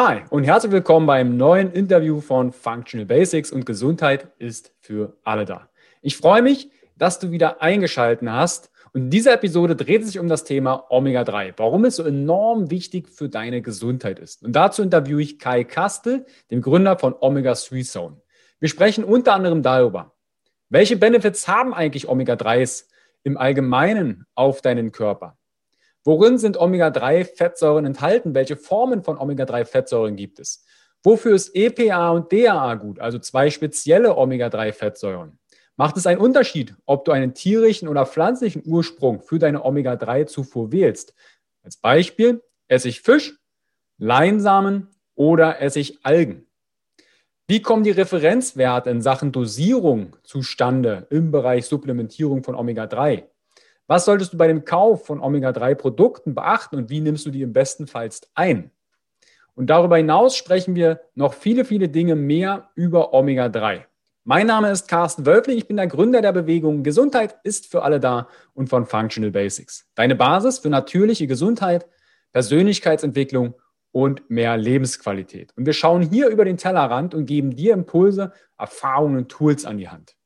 Hi und herzlich willkommen beim neuen Interview von Functional Basics und Gesundheit ist für alle da. Ich freue mich, dass du wieder eingeschaltet hast und in dieser Episode dreht es sich um das Thema Omega-3, warum es so enorm wichtig für deine Gesundheit ist. Und dazu interviewe ich Kai Kastel, den Gründer von Omega-3 Zone. Wir sprechen unter anderem darüber, welche Benefits haben eigentlich Omega-3s im Allgemeinen auf deinen Körper? Worin sind Omega-3-Fettsäuren enthalten? Welche Formen von Omega-3-Fettsäuren gibt es? Wofür ist EPA und DAA gut, also zwei spezielle Omega-3-Fettsäuren? Macht es einen Unterschied, ob du einen tierischen oder pflanzlichen Ursprung für deine Omega-3-Zufuhr wählst? Als Beispiel Essig Fisch, Leinsamen oder Essig Algen. Wie kommen die Referenzwerte in Sachen Dosierung zustande im Bereich Supplementierung von Omega-3? Was solltest du bei dem Kauf von Omega-3-Produkten beachten und wie nimmst du die im besten Fall ein? Und darüber hinaus sprechen wir noch viele, viele Dinge mehr über Omega-3. Mein Name ist Carsten Wölfling, ich bin der Gründer der Bewegung Gesundheit ist für alle da und von Functional Basics. Deine Basis für natürliche Gesundheit, Persönlichkeitsentwicklung und mehr Lebensqualität. Und wir schauen hier über den Tellerrand und geben dir Impulse, Erfahrungen und Tools an die Hand.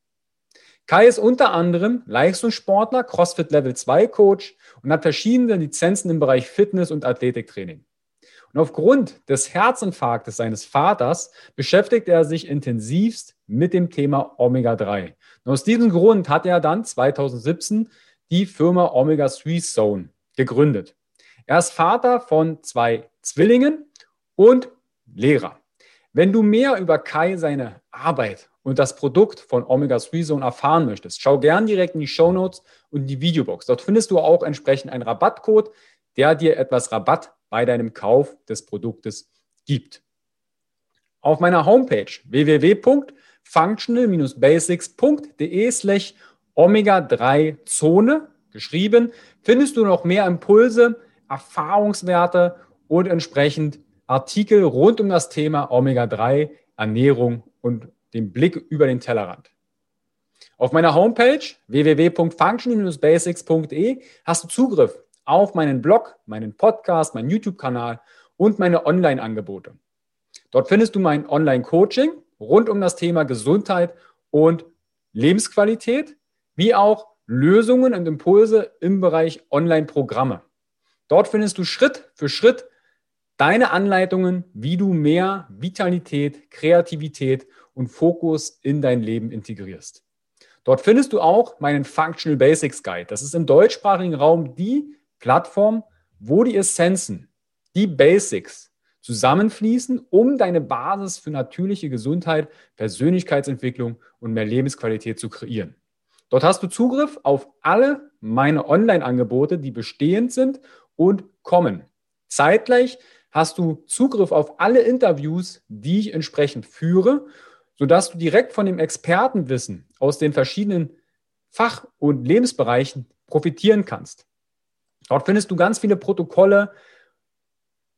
Kai ist unter anderem Leistungssportler, CrossFit Level 2 Coach und hat verschiedene Lizenzen im Bereich Fitness und Athletiktraining. Und aufgrund des Herzinfarktes seines Vaters beschäftigt er sich intensivst mit dem Thema Omega-3. Und aus diesem Grund hat er dann 2017 die Firma Omega 3 Zone gegründet. Er ist Vater von zwei Zwillingen und Lehrer. Wenn du mehr über Kai, seine Arbeit und das Produkt von Omega 3 Zone erfahren möchtest, schau gern direkt in die Show Notes und die Videobox. Dort findest du auch entsprechend einen Rabattcode, der dir etwas Rabatt bei deinem Kauf des Produktes gibt. Auf meiner Homepage www.functional-basics.de slash Omega-3-Zone geschrieben, findest du noch mehr Impulse, Erfahrungswerte und entsprechend Artikel rund um das Thema Omega-3, Ernährung und den Blick über den Tellerrand. Auf meiner Homepage www.function-basics.de hast du Zugriff auf meinen Blog, meinen Podcast, meinen YouTube-Kanal und meine Online-Angebote. Dort findest du mein Online-Coaching rund um das Thema Gesundheit und Lebensqualität, wie auch Lösungen und Impulse im Bereich Online-Programme. Dort findest du Schritt für Schritt deine Anleitungen, wie du mehr Vitalität, Kreativität und Fokus in dein Leben integrierst. Dort findest du auch meinen Functional Basics Guide. Das ist im deutschsprachigen Raum die Plattform, wo die Essenzen, die Basics zusammenfließen, um deine Basis für natürliche Gesundheit, Persönlichkeitsentwicklung und mehr Lebensqualität zu kreieren. Dort hast du Zugriff auf alle meine Online-Angebote, die bestehend sind und kommen. Zeitgleich hast du Zugriff auf alle Interviews, die ich entsprechend führe sodass du direkt von dem Expertenwissen aus den verschiedenen Fach- und Lebensbereichen profitieren kannst. Dort findest du ganz viele Protokolle,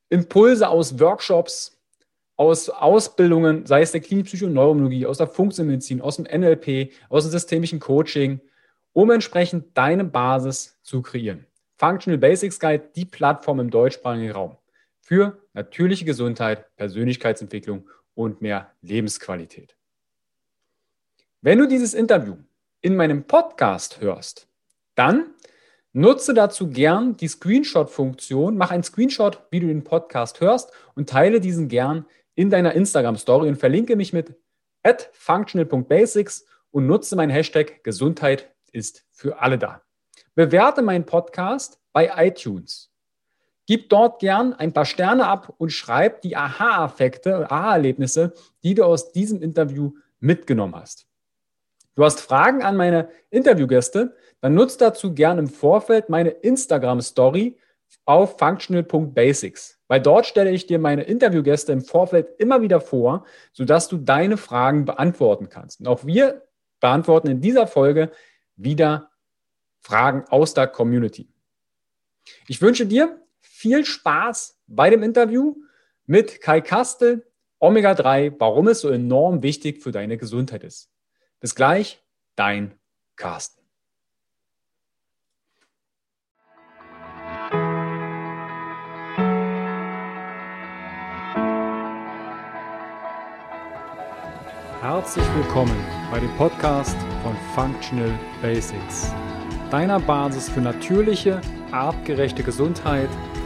Impulse aus Workshops, aus Ausbildungen, sei es der und Neurologie, aus der Funktionsmedizin, aus dem NLP, aus dem systemischen Coaching, um entsprechend deine Basis zu kreieren. Functional Basics Guide, die Plattform im deutschsprachigen Raum für natürliche Gesundheit, Persönlichkeitsentwicklung und mehr Lebensqualität. Wenn du dieses Interview in meinem Podcast hörst, dann nutze dazu gern die Screenshot-Funktion, mach einen Screenshot, wie du den Podcast hörst und teile diesen gern in deiner Instagram-Story und verlinke mich mit functional.basics und nutze mein Hashtag Gesundheit ist für alle da. Bewerte meinen Podcast bei iTunes. Gib dort gern ein paar Sterne ab und schreib die Aha-Effekte, Aha-Erlebnisse, die du aus diesem Interview mitgenommen hast. Du hast Fragen an meine Interviewgäste, dann nutzt dazu gern im Vorfeld meine Instagram-Story auf functional.basics, weil dort stelle ich dir meine Interviewgäste im Vorfeld immer wieder vor, sodass du deine Fragen beantworten kannst. Und auch wir beantworten in dieser Folge wieder Fragen aus der Community. Ich wünsche dir viel Spaß bei dem Interview mit Kai Kastel, Omega-3, warum es so enorm wichtig für deine Gesundheit ist. Bis gleich, dein Carsten. Herzlich willkommen bei dem Podcast von Functional Basics, deiner Basis für natürliche, artgerechte Gesundheit –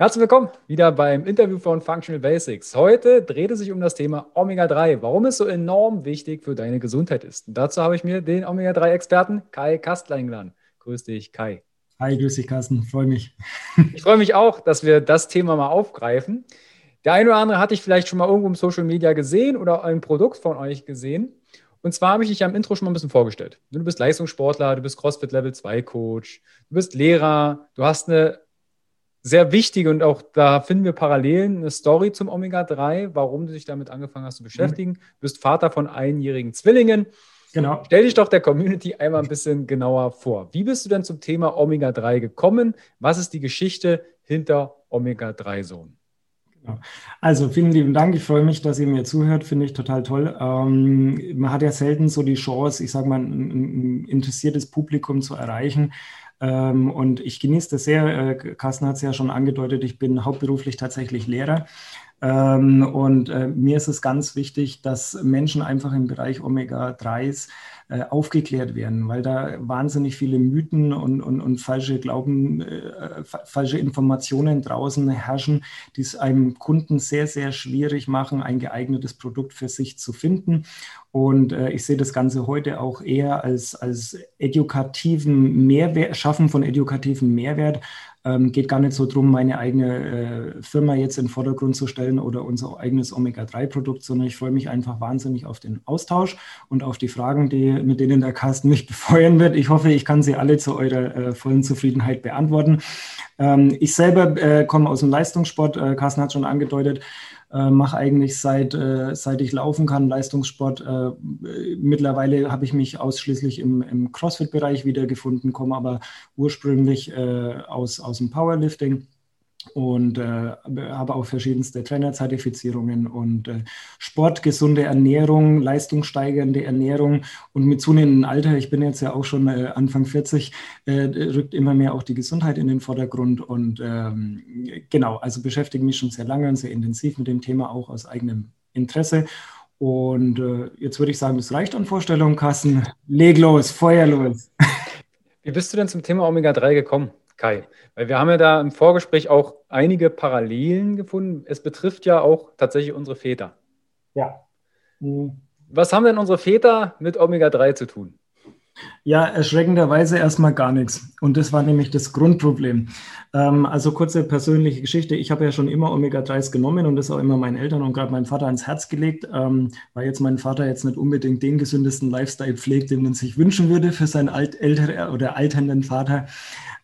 Herzlich willkommen wieder beim Interview von Functional Basics. Heute dreht es sich um das Thema Omega-3, warum es so enorm wichtig für deine Gesundheit ist. Und dazu habe ich mir den Omega-3-Experten Kai Kastler eingeladen. Grüß dich, Kai. Hi, grüß dich, Carsten. Freue mich. Ich freue mich auch, dass wir das Thema mal aufgreifen. Der eine oder andere hatte ich vielleicht schon mal irgendwo im Social Media gesehen oder ein Produkt von euch gesehen. Und zwar habe ich dich ja im Intro schon mal ein bisschen vorgestellt. Du bist Leistungssportler, du bist CrossFit Level 2 Coach, du bist Lehrer, du hast eine sehr wichtige und auch da finden wir Parallelen, eine Story zum Omega-3, warum du dich damit angefangen hast zu beschäftigen. Du bist Vater von einjährigen Zwillingen. Genau. Stell dich doch der Community einmal ein bisschen genauer vor. Wie bist du denn zum Thema Omega-3 gekommen? Was ist die Geschichte hinter Omega-3-Sohn? Genau. Also vielen lieben Dank. Ich freue mich, dass ihr mir zuhört. Finde ich total toll. Ähm, man hat ja selten so die Chance, ich sage mal, ein, ein interessiertes Publikum zu erreichen. Ähm, und ich genieße das sehr. Äh, Carsten hat es ja schon angedeutet, ich bin hauptberuflich tatsächlich Lehrer. Ähm, und äh, mir ist es ganz wichtig, dass Menschen einfach im Bereich Omega-3s äh, aufgeklärt werden, weil da wahnsinnig viele Mythen und, und, und falsche Glauben, äh, falsche Informationen draußen herrschen, die es einem Kunden sehr, sehr schwierig machen, ein geeignetes Produkt für sich zu finden. Und äh, ich sehe das Ganze heute auch eher als, als edukativen Mehrwert, Schaffen von edukativen Mehrwert, ähm, geht gar nicht so darum, meine eigene äh, Firma jetzt in den Vordergrund zu stellen oder unser eigenes Omega-3-Produkt, sondern ich freue mich einfach wahnsinnig auf den Austausch und auf die Fragen, die, mit denen der Carsten mich befeuern wird. Ich hoffe, ich kann sie alle zu eurer äh, vollen Zufriedenheit beantworten. Ähm, ich selber äh, komme aus dem Leistungssport. Äh, Carsten hat schon angedeutet, äh, mache eigentlich seit, äh, seit ich laufen kann Leistungssport. Äh, mittlerweile habe ich mich ausschließlich im, im CrossFit-Bereich wiedergefunden, komme aber ursprünglich aus, aus dem Powerlifting und äh, habe auch verschiedenste Trainerzertifizierungen und äh, Sport, gesunde Ernährung, leistungssteigernde Ernährung und mit zunehmendem Alter, ich bin jetzt ja auch schon äh, Anfang 40, äh, rückt immer mehr auch die Gesundheit in den Vordergrund und ähm, genau, also beschäftige mich schon sehr lange und sehr intensiv mit dem Thema auch aus eigenem Interesse. Und äh, jetzt würde ich sagen, das reicht an Vorstellungen, Carsten. Leg los, Feuer los. Wie bist du denn zum Thema Omega-3 gekommen? Kai, weil wir haben ja da im Vorgespräch auch einige Parallelen gefunden. Es betrifft ja auch tatsächlich unsere Väter. Ja. Mhm. Was haben denn unsere Väter mit Omega-3 zu tun? Ja, erschreckenderweise erstmal gar nichts. Und das war nämlich das Grundproblem. Ähm, also kurze persönliche Geschichte. Ich habe ja schon immer Omega-3s genommen und das auch immer meinen Eltern und gerade meinem Vater ans Herz gelegt, ähm, weil jetzt mein Vater jetzt nicht unbedingt den gesündesten Lifestyle pflegt, den man sich wünschen würde für seinen alt, älter oder alternden Vater.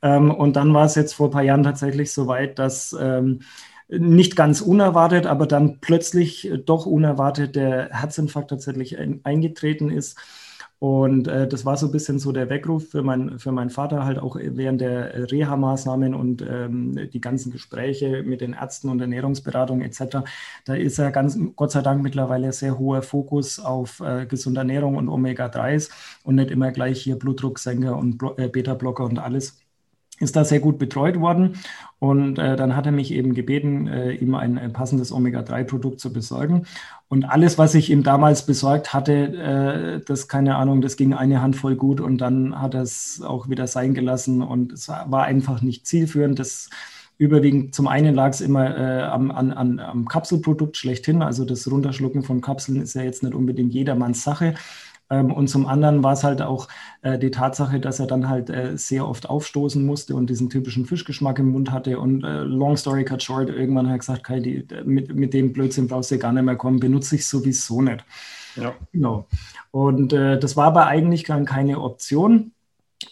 Ähm, und dann war es jetzt vor ein paar Jahren tatsächlich so weit, dass ähm, nicht ganz unerwartet, aber dann plötzlich doch unerwartet der Herzinfarkt tatsächlich eingetreten ist. Und äh, das war so ein bisschen so der Weckruf für, mein, für meinen Vater, halt auch während der Reha-Maßnahmen und ähm, die ganzen Gespräche mit den Ärzten und Ernährungsberatung etc. Da ist ja ganz, Gott sei Dank mittlerweile sehr hoher Fokus auf äh, gesunde Ernährung und Omega-3s und nicht immer gleich hier Blutdrucksenker und äh, Beta-Blocker und alles ist da sehr gut betreut worden. Und äh, dann hat er mich eben gebeten, äh, ihm ein, ein passendes Omega-3-Produkt zu besorgen. Und alles, was ich ihm damals besorgt hatte, äh, das, keine Ahnung, das ging eine Handvoll gut und dann hat er es auch wieder sein gelassen und es war einfach nicht zielführend. Das überwiegend, zum einen lag es immer äh, am, an, am Kapselprodukt schlechthin. Also das Runterschlucken von Kapseln ist ja jetzt nicht unbedingt jedermanns Sache. Ähm, und zum anderen war es halt auch äh, die Tatsache, dass er dann halt äh, sehr oft aufstoßen musste und diesen typischen Fischgeschmack im Mund hatte. Und äh, long story cut short, irgendwann hat er gesagt, Kai, die, mit, mit dem Blödsinn brauchst du gar nicht mehr kommen, benutze ich sowieso nicht. Ja. Genau. Und äh, das war aber eigentlich dann keine Option.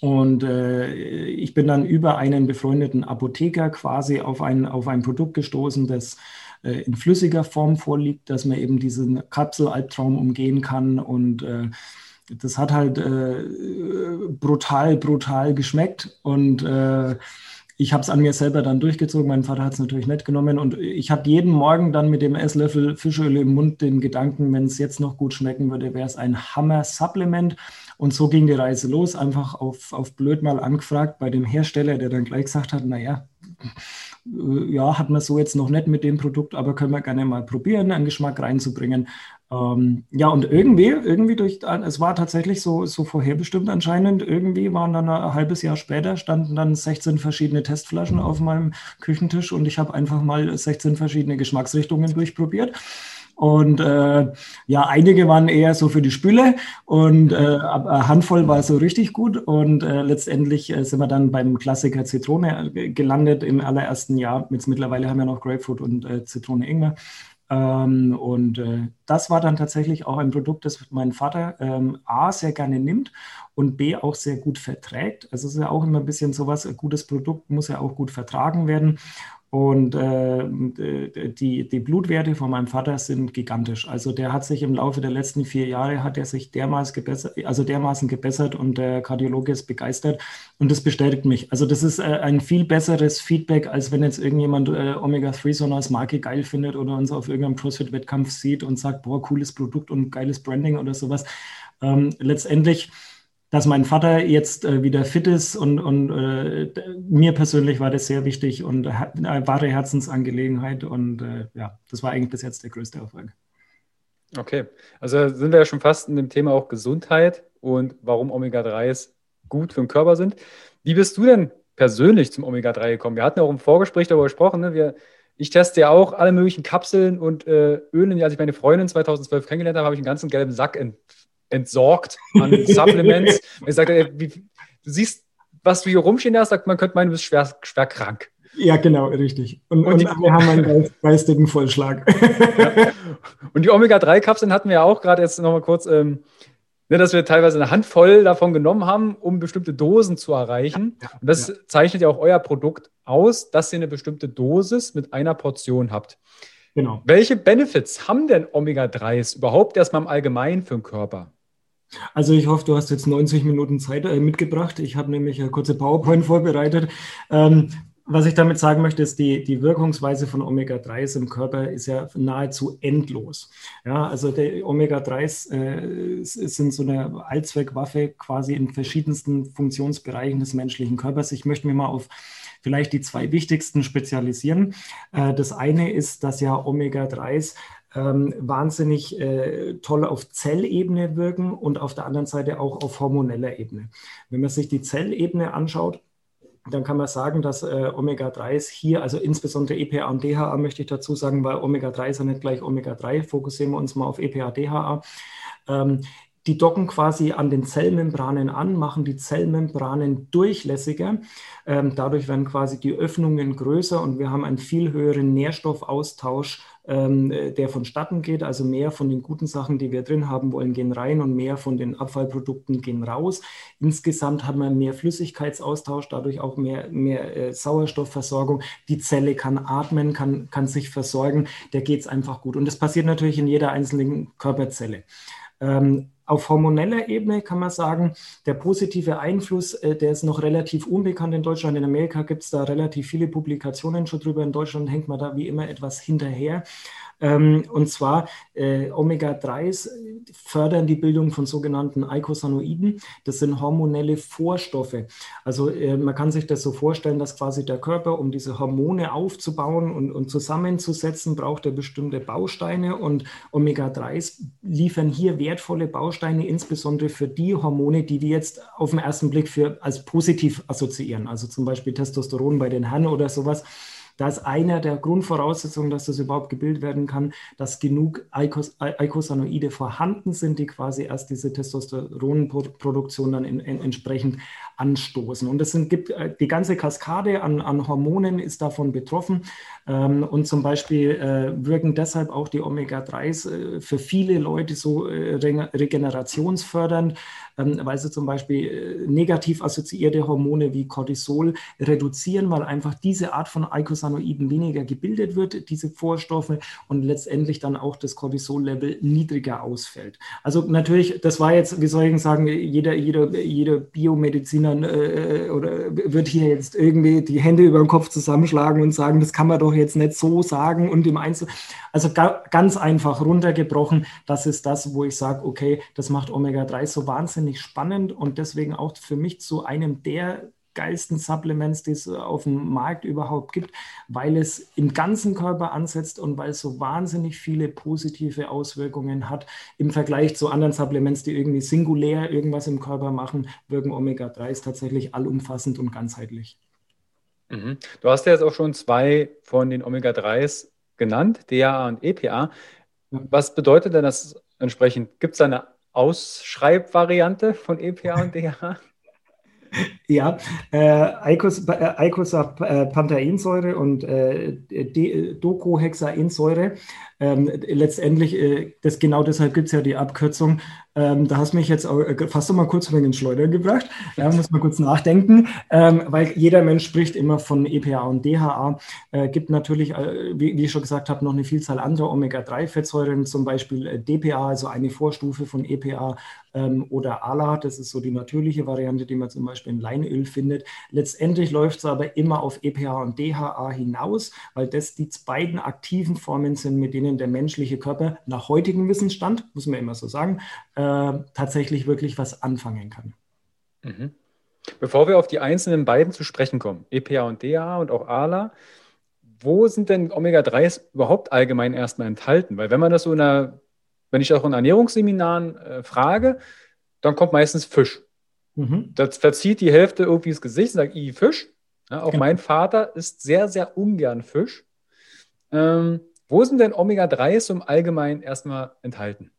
Und äh, ich bin dann über einen befreundeten Apotheker quasi auf ein, auf ein Produkt gestoßen, das äh, in flüssiger Form vorliegt, dass man eben diesen Kapselalbtraum umgehen kann und äh, das hat halt äh, brutal, brutal geschmeckt und äh, ich habe es an mir selber dann durchgezogen. Mein Vater hat es natürlich nicht genommen und ich habe jeden Morgen dann mit dem Esslöffel Fischöl im Mund den Gedanken, wenn es jetzt noch gut schmecken würde, wäre es ein Hammer-Supplement. Und so ging die Reise los, einfach auf, auf blöd mal angefragt bei dem Hersteller, der dann gleich gesagt hat, naja, äh, ja, hat man so jetzt noch nicht mit dem Produkt, aber können wir gerne mal probieren, einen Geschmack reinzubringen. Ähm, ja, und irgendwie, irgendwie durch, es war tatsächlich so, so vorherbestimmt anscheinend, irgendwie waren dann ein halbes Jahr später, standen dann 16 verschiedene Testflaschen auf meinem Küchentisch und ich habe einfach mal 16 verschiedene Geschmacksrichtungen durchprobiert. Und äh, ja, einige waren eher so für die Spüle und äh, eine Handvoll war so richtig gut. Und äh, letztendlich äh, sind wir dann beim Klassiker Zitrone äh, gelandet im allerersten Jahr. Jetzt mittlerweile haben wir noch Grapefruit und äh, Zitrone Ingwer. Ähm, und äh, das war dann tatsächlich auch ein Produkt, das mein Vater ähm, A sehr gerne nimmt und B auch sehr gut verträgt. Also es ist ja auch immer ein bisschen sowas, ein gutes Produkt muss ja auch gut vertragen werden. Und äh, die, die Blutwerte von meinem Vater sind gigantisch. Also der hat sich im Laufe der letzten vier Jahre hat er sich dermaßen gebessert, also dermaßen gebessert und der Kardiologe ist begeistert und das bestätigt mich. Also das ist äh, ein viel besseres Feedback, als wenn jetzt irgendjemand äh, Omega-3 so als Marke geil findet oder uns auf irgendeinem CrossFit-Wettkampf sieht und sagt, boah, cooles Produkt und geiles Branding oder sowas. Ähm, letztendlich dass mein Vater jetzt äh, wieder fit ist und, und äh, mir persönlich war das sehr wichtig und eine wahre Herzensangelegenheit und äh, ja, das war eigentlich bis jetzt der größte Erfolg. Okay, also sind wir ja schon fast in dem Thema auch Gesundheit und warum Omega-3s gut für den Körper sind. Wie bist du denn persönlich zum Omega-3 gekommen? Wir hatten ja auch im Vorgespräch darüber gesprochen, ne? wir, ich teste ja auch alle möglichen Kapseln und äh, Ölen. Als ich meine Freundin 2012 kennengelernt habe, habe ich einen ganzen gelben Sack ent entsorgt an Supplements. sagt, ey, wie, du siehst, was du hier rumstehen hast, sagt man, könnte meinen, du bist schwer, schwer krank. Ja, genau, richtig. Und, und, und wir haben einen geistigen Vollschlag. Ja. Und die Omega-3-Kapseln hatten wir ja auch gerade jetzt nochmal kurz, ähm, ne, dass wir teilweise eine Handvoll davon genommen haben, um bestimmte Dosen zu erreichen. Ja, ja, und das zeichnet ja auch euer Produkt aus, dass ihr eine bestimmte Dosis mit einer Portion habt. Genau. Welche Benefits haben denn Omega-3s überhaupt erstmal im Allgemeinen für den Körper? Also ich hoffe, du hast jetzt 90 Minuten Zeit äh, mitgebracht. Ich habe nämlich eine kurze PowerPoint vorbereitet. Ähm, was ich damit sagen möchte, ist, die, die Wirkungsweise von Omega-3s im Körper ist ja nahezu endlos. Ja, also die Omega-3s äh, sind so eine Allzweckwaffe quasi in verschiedensten Funktionsbereichen des menschlichen Körpers. Ich möchte mir mal auf vielleicht die zwei wichtigsten spezialisieren. Äh, das eine ist, dass ja Omega-3s ähm, wahnsinnig äh, toll auf Zellebene wirken und auf der anderen Seite auch auf hormoneller Ebene. Wenn man sich die Zellebene anschaut, dann kann man sagen, dass äh, Omega-3s hier, also insbesondere EPA und DHA möchte ich dazu sagen, weil Omega-3 ist ja nicht gleich Omega-3, fokussieren wir uns mal auf EPA, DHA. Ähm, die docken quasi an den Zellmembranen an, machen die Zellmembranen durchlässiger. Ähm, dadurch werden quasi die Öffnungen größer und wir haben einen viel höheren Nährstoffaustausch, ähm, der vonstatten geht. Also mehr von den guten Sachen, die wir drin haben wollen, gehen rein und mehr von den Abfallprodukten gehen raus. Insgesamt haben wir mehr Flüssigkeitsaustausch, dadurch auch mehr, mehr äh, Sauerstoffversorgung. Die Zelle kann atmen, kann, kann sich versorgen. Der geht es einfach gut. Und das passiert natürlich in jeder einzelnen Körperzelle. Ähm, auf hormoneller Ebene kann man sagen, der positive Einfluss, äh, der ist noch relativ unbekannt in Deutschland. In Amerika gibt es da relativ viele Publikationen schon drüber. In Deutschland hängt man da wie immer etwas hinterher. Ähm, und zwar äh, Omega-3s fördern die Bildung von sogenannten Eicosanoiden. Das sind hormonelle Vorstoffe. Also äh, man kann sich das so vorstellen, dass quasi der Körper, um diese Hormone aufzubauen und, und zusammenzusetzen, braucht er bestimmte Bausteine und Omega-3s liefern hier wertvolle Bausteine, insbesondere für die Hormone, die wir jetzt auf den ersten Blick für als positiv assoziieren. Also zum Beispiel Testosteron bei den Herren oder sowas da ist einer der Grundvoraussetzungen, dass das überhaupt gebildet werden kann, dass genug Eicos, Eicosanoide vorhanden sind, die quasi erst diese Testosteronproduktion dann in, in, entsprechend anstoßen. Und es gibt äh, die ganze Kaskade an, an Hormonen ist davon betroffen. Ähm, und zum Beispiel äh, wirken deshalb auch die Omega-3s äh, für viele Leute so regenerationsfördernd, weil sie zum Beispiel äh, negativ assoziierte Hormone wie Cortisol reduzieren, weil einfach diese Art von Eicosanoiden weniger gebildet wird, diese Vorstoffe, und letztendlich dann auch das Cortisol-Level niedriger ausfällt. Also natürlich, das war jetzt, wie soll ich sagen, jeder, jeder, jeder Biomediziner äh, oder wird hier jetzt irgendwie die Hände über den Kopf zusammenschlagen und sagen, das kann man doch jetzt nicht so sagen und im Einzel. Also ga, ganz einfach runtergebrochen, das ist das, wo ich sage, okay, das macht Omega-3 so wahnsinnig spannend und deswegen auch für mich zu einem der geilsten Supplements, die es auf dem Markt überhaupt gibt, weil es im ganzen Körper ansetzt und weil es so wahnsinnig viele positive Auswirkungen hat im Vergleich zu anderen Supplements, die irgendwie singulär irgendwas im Körper machen, wirken Omega-3s tatsächlich allumfassend und ganzheitlich. Mhm. Du hast ja jetzt auch schon zwei von den Omega-3s genannt, DHA und EPA. Was bedeutet denn das entsprechend? Gibt es eine Ausschreibvariante von EPA und DHA? Ja, äh, Eicosapanthainsäure äh, und äh, Docohexaensäure. Ähm, letztendlich, äh, das, genau deshalb gibt es ja die Abkürzung. Ähm, da hast du mich jetzt auch, äh, fast noch mal kurz wegen den Schleudern gebracht. Ja, muss man kurz nachdenken, ähm, weil jeder Mensch spricht immer von EPA und DHA. Äh, gibt natürlich, äh, wie, wie, ich schon gesagt habe, noch eine Vielzahl anderer Omega-3-Fettsäuren, zum Beispiel äh, DPA, also eine Vorstufe von EPA ähm, oder ALA. Das ist so die natürliche Variante, die man zum Beispiel in Leinöl findet. Letztendlich läuft es aber immer auf EPA und DHA hinaus, weil das die beiden aktiven Formen sind, mit denen der menschliche Körper nach heutigem Wissensstand, muss man immer so sagen, äh, tatsächlich wirklich was anfangen kann. Mhm. Bevor wir auf die einzelnen beiden zu sprechen kommen, EPA und DHA und auch ALA, wo sind denn Omega-3s überhaupt allgemein erstmal enthalten? Weil wenn man das so in einer, wenn ich auch in Ernährungsseminaren äh, frage, dann kommt meistens Fisch. Mhm. Das verzieht die Hälfte irgendwie das Gesicht und sagt, i, Fisch. Ja, auch genau. mein Vater isst sehr, sehr ungern Fisch. Ähm, wo sind denn Omega-3s im Allgemeinen erstmal enthalten?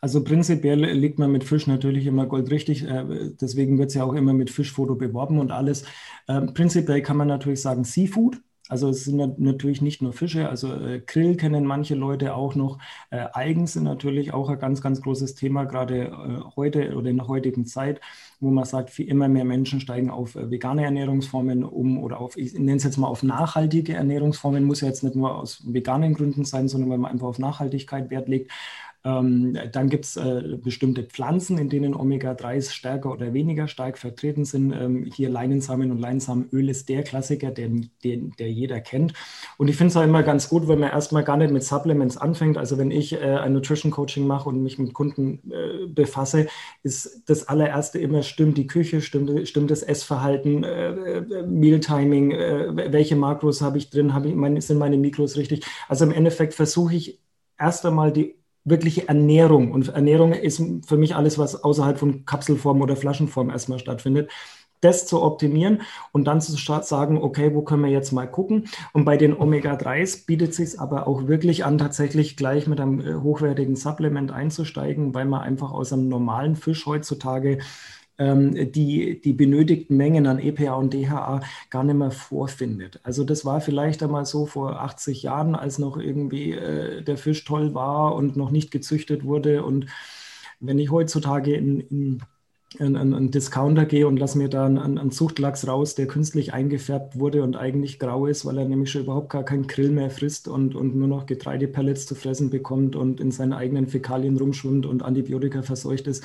Also prinzipiell liegt man mit Fisch natürlich immer goldrichtig. Äh, deswegen wird es ja auch immer mit Fischfoto beworben und alles. Ähm, prinzipiell kann man natürlich sagen Seafood. Also es sind natürlich nicht nur Fische, also äh, Grill kennen manche Leute auch noch. Äh, Algen sind natürlich auch ein ganz, ganz großes Thema, gerade äh, heute oder in der heutigen Zeit, wo man sagt, wie immer mehr Menschen steigen auf äh, vegane Ernährungsformen um oder auf, ich nenne es jetzt mal auf nachhaltige Ernährungsformen, muss ja jetzt nicht nur aus veganen Gründen sein, sondern weil man einfach auf Nachhaltigkeit Wert legt. Ähm, dann gibt es äh, bestimmte Pflanzen, in denen Omega-3s stärker oder weniger stark vertreten sind. Ähm, hier Leinensamen und Leinsamenöl ist der Klassiker, den, den, der jeder kennt. Und ich finde es auch immer ganz gut, wenn man erstmal gar nicht mit Supplements anfängt. Also wenn ich äh, ein Nutrition Coaching mache und mich mit Kunden äh, befasse, ist das allererste immer, stimmt die Küche, stimmt, stimmt das Essverhalten, Mealtiming, welche Makros habe ich drin, hab ich sind meine Mikros richtig. Also im Endeffekt versuche ich erst einmal die wirkliche Ernährung. Und Ernährung ist für mich alles, was außerhalb von Kapselform oder Flaschenform erstmal stattfindet. Das zu optimieren und dann zu sagen, okay, wo können wir jetzt mal gucken? Und bei den Omega-3s bietet es sich aber auch wirklich an, tatsächlich gleich mit einem äh, hochwertigen Supplement einzusteigen, weil man einfach aus einem normalen Fisch heutzutage die, die benötigten Mengen an EPA und DHA gar nicht mehr vorfindet. Also das war vielleicht einmal so vor 80 Jahren, als noch irgendwie äh, der Fisch toll war und noch nicht gezüchtet wurde. Und wenn ich heutzutage in, in in einen Discounter gehe und lasse mir da einen, einen Zuchtlachs raus, der künstlich eingefärbt wurde und eigentlich grau ist, weil er nämlich schon überhaupt gar keinen Grill mehr frisst und, und nur noch Getreidepellets zu fressen bekommt und in seinen eigenen Fäkalien rumschwimmt und Antibiotika verseucht ist,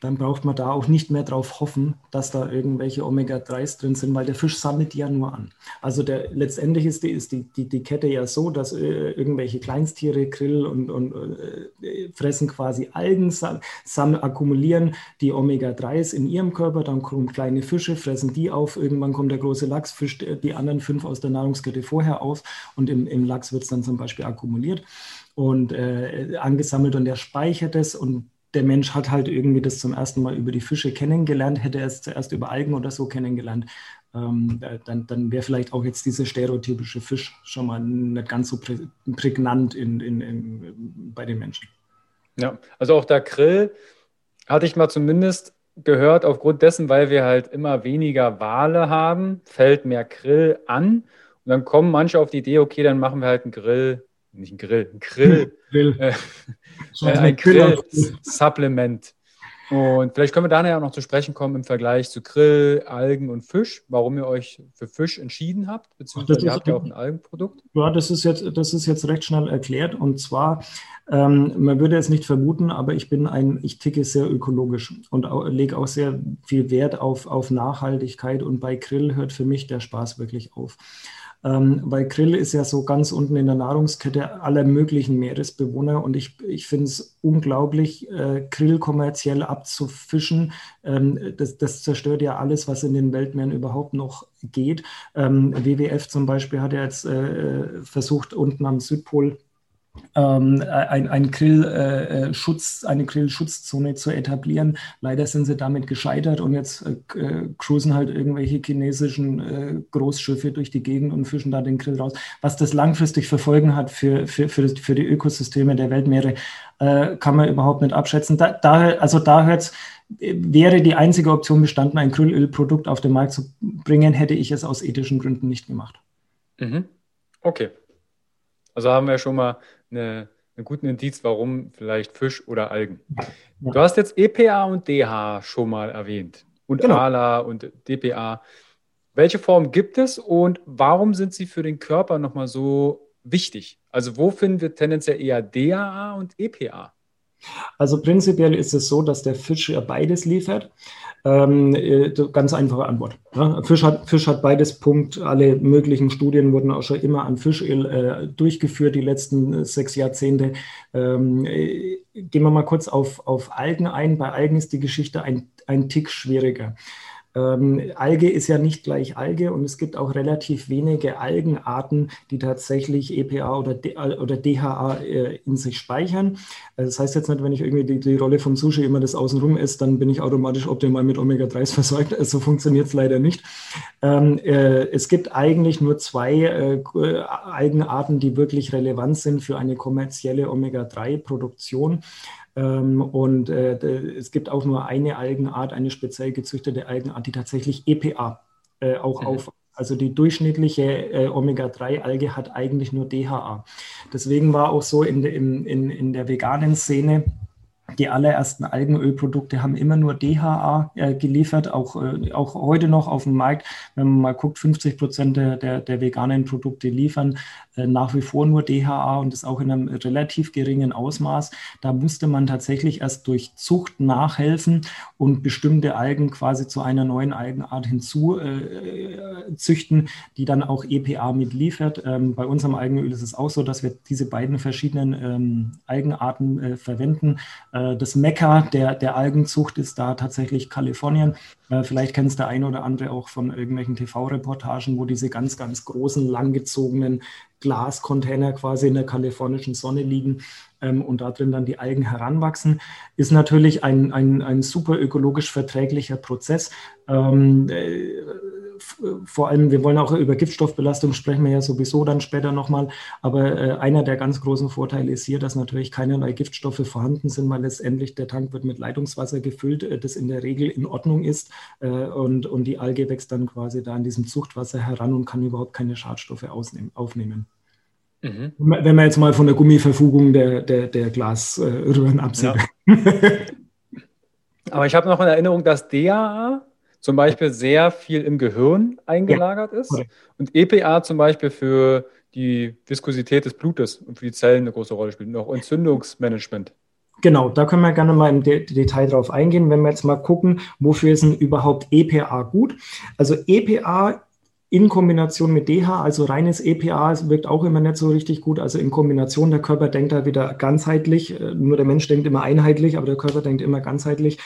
dann braucht man da auch nicht mehr darauf hoffen, dass da irgendwelche Omega-3s drin sind, weil der Fisch sammelt die ja nur an. Also der, letztendlich ist, die, ist die, die, die Kette ja so, dass äh, irgendwelche Kleinstiere, Grill und, und äh, fressen quasi Algen, sammeln, akkumulieren die Omega-3s in ihrem Körper, dann kommen kleine Fische, fressen die auf, irgendwann kommt der große Lachs, fischt die anderen fünf aus der Nahrungskette vorher auf und im, im Lachs wird es dann zum Beispiel akkumuliert und äh, angesammelt und der speichert es und der Mensch hat halt irgendwie das zum ersten Mal über die Fische kennengelernt, hätte er es zuerst über Algen oder so kennengelernt, ähm, dann, dann wäre vielleicht auch jetzt dieser stereotypische Fisch schon mal nicht ganz so prä prägnant in, in, in, bei den Menschen. Ja, also auch der Grill hatte ich mal zumindest gehört, aufgrund dessen, weil wir halt immer weniger Wale haben, fällt mehr Grill an. Und dann kommen manche auf die Idee, okay, dann machen wir halt einen Grill, nicht einen Grill, einen Grill, Grill. Äh, äh, ein Grill-Supplement. Und vielleicht können wir da ja auch noch zu sprechen kommen im Vergleich zu Grill, Algen und Fisch, warum ihr euch für Fisch entschieden habt, beziehungsweise ihr habt ja auch ein Algenprodukt. Ja, das ist jetzt, das ist jetzt recht schnell erklärt. Und zwar, ähm, man würde es nicht vermuten, aber ich bin ein, ich ticke sehr ökologisch und lege auch sehr viel Wert auf, auf Nachhaltigkeit. Und bei Grill hört für mich der Spaß wirklich auf. Ähm, weil Grill ist ja so ganz unten in der Nahrungskette aller möglichen Meeresbewohner und ich, ich finde es unglaublich, äh, Grill kommerziell abzufischen. Ähm, das, das, zerstört ja alles, was in den Weltmeeren überhaupt noch geht. Ähm, WWF zum Beispiel hat ja jetzt äh, versucht, unten am Südpol ähm, ein, ein Grillschutz, äh, eine Grillschutzzone zu etablieren. Leider sind sie damit gescheitert und jetzt äh, äh, cruisen halt irgendwelche chinesischen äh, Großschiffe durch die Gegend und fischen da den Grill raus. Was das langfristig für Folgen hat für, für, für, für die Ökosysteme der Weltmeere, äh, kann man überhaupt nicht abschätzen. Da, da, also da hört's, wäre die einzige Option bestanden, ein Grillölprodukt auf den Markt zu bringen, hätte ich es aus ethischen Gründen nicht gemacht. Mhm. Okay. Also haben wir schon mal eine, einen guten Indiz, warum vielleicht Fisch oder Algen. Ja. Du hast jetzt EPA und DH schon mal erwähnt und genau. ALA und DPA. Welche Form gibt es und warum sind sie für den Körper nochmal so wichtig? Also wo finden wir tendenziell eher DHA und EPA? Also prinzipiell ist es so, dass der Fisch ja beides liefert. Ähm, äh, ganz einfache Antwort. Ja, Fisch, hat, Fisch hat beides Punkt. Alle möglichen Studien wurden auch schon immer an Fischöl äh, durchgeführt, die letzten äh, sechs Jahrzehnte. Ähm, äh, gehen wir mal kurz auf, auf Algen ein. Bei Algen ist die Geschichte ein, ein Tick schwieriger. Ähm, Alge ist ja nicht gleich Alge und es gibt auch relativ wenige Algenarten, die tatsächlich EPA oder, D oder DHA äh, in sich speichern. Also das heißt jetzt nicht, wenn ich irgendwie die, die Rolle vom Sushi immer das außenrum esse, dann bin ich automatisch optimal mit Omega-3s versorgt. So also funktioniert es leider nicht. Ähm, äh, es gibt eigentlich nur zwei äh, Algenarten, die wirklich relevant sind für eine kommerzielle Omega-3-Produktion. Ähm, und äh, es gibt auch nur eine Algenart, eine speziell gezüchtete Algenart, die tatsächlich EPA äh, auch mhm. auf. Also die durchschnittliche äh, Omega-3-Alge hat eigentlich nur DHA. Deswegen war auch so in, de, in, in, in der veganen Szene die allerersten Algenölprodukte haben immer nur DHA äh, geliefert, auch, äh, auch heute noch auf dem Markt. Wenn man mal guckt, 50 Prozent der, der, der, veganen Produkte liefern nach wie vor nur DHA und das auch in einem relativ geringen Ausmaß. Da musste man tatsächlich erst durch Zucht nachhelfen und bestimmte Algen quasi zu einer neuen Algenart hinzuzüchten, äh, die dann auch EPA mitliefert. Ähm, bei unserem Algenöl ist es auch so, dass wir diese beiden verschiedenen ähm, Algenarten äh, verwenden äh, das Mekka der, der Algenzucht ist da tatsächlich Kalifornien. Äh, vielleicht kennt es der eine oder andere auch von irgendwelchen TV-Reportagen, wo diese ganz, ganz großen, langgezogenen Glascontainer quasi in der kalifornischen Sonne liegen ähm, und da drin dann die Algen heranwachsen. Ist natürlich ein, ein, ein super ökologisch verträglicher Prozess. Ähm, äh, vor allem, wir wollen auch über Giftstoffbelastung sprechen wir ja sowieso dann später nochmal, aber äh, einer der ganz großen Vorteile ist hier, dass natürlich keinerlei Giftstoffe vorhanden sind, weil letztendlich der Tank wird mit Leitungswasser gefüllt, äh, das in der Regel in Ordnung ist äh, und, und die Alge wächst dann quasi da in diesem Zuchtwasser heran und kann überhaupt keine Schadstoffe ausnehmen, aufnehmen. Mhm. Wenn man jetzt mal von der Gummiverfugung der, der, der Glasröhren absieht. Ja. Aber ich habe noch in Erinnerung, dass DAA zum Beispiel sehr viel im Gehirn eingelagert ja. ist und EPA zum Beispiel für die Viskosität des Blutes und für die Zellen eine große Rolle spielt und auch Entzündungsmanagement. Genau, da können wir gerne mal im De Detail drauf eingehen, wenn wir jetzt mal gucken, wofür ist denn überhaupt EPA gut? Also EPA in Kombination mit DH, also reines EPA, wirkt auch immer nicht so richtig gut. Also in Kombination, der Körper denkt da wieder ganzheitlich. Äh, nur der Mensch denkt immer einheitlich, aber der Körper denkt immer ganzheitlich.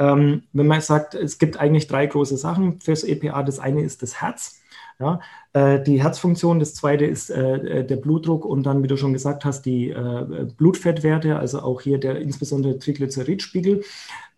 Ähm, wenn man sagt, es gibt eigentlich drei große Sachen fürs EPA. Das eine ist das Herz. Ja, äh, die Herzfunktion, das zweite ist äh, äh, der Blutdruck und dann, wie du schon gesagt hast, die äh, Blutfettwerte, also auch hier der insbesondere Triglyceridspiegel.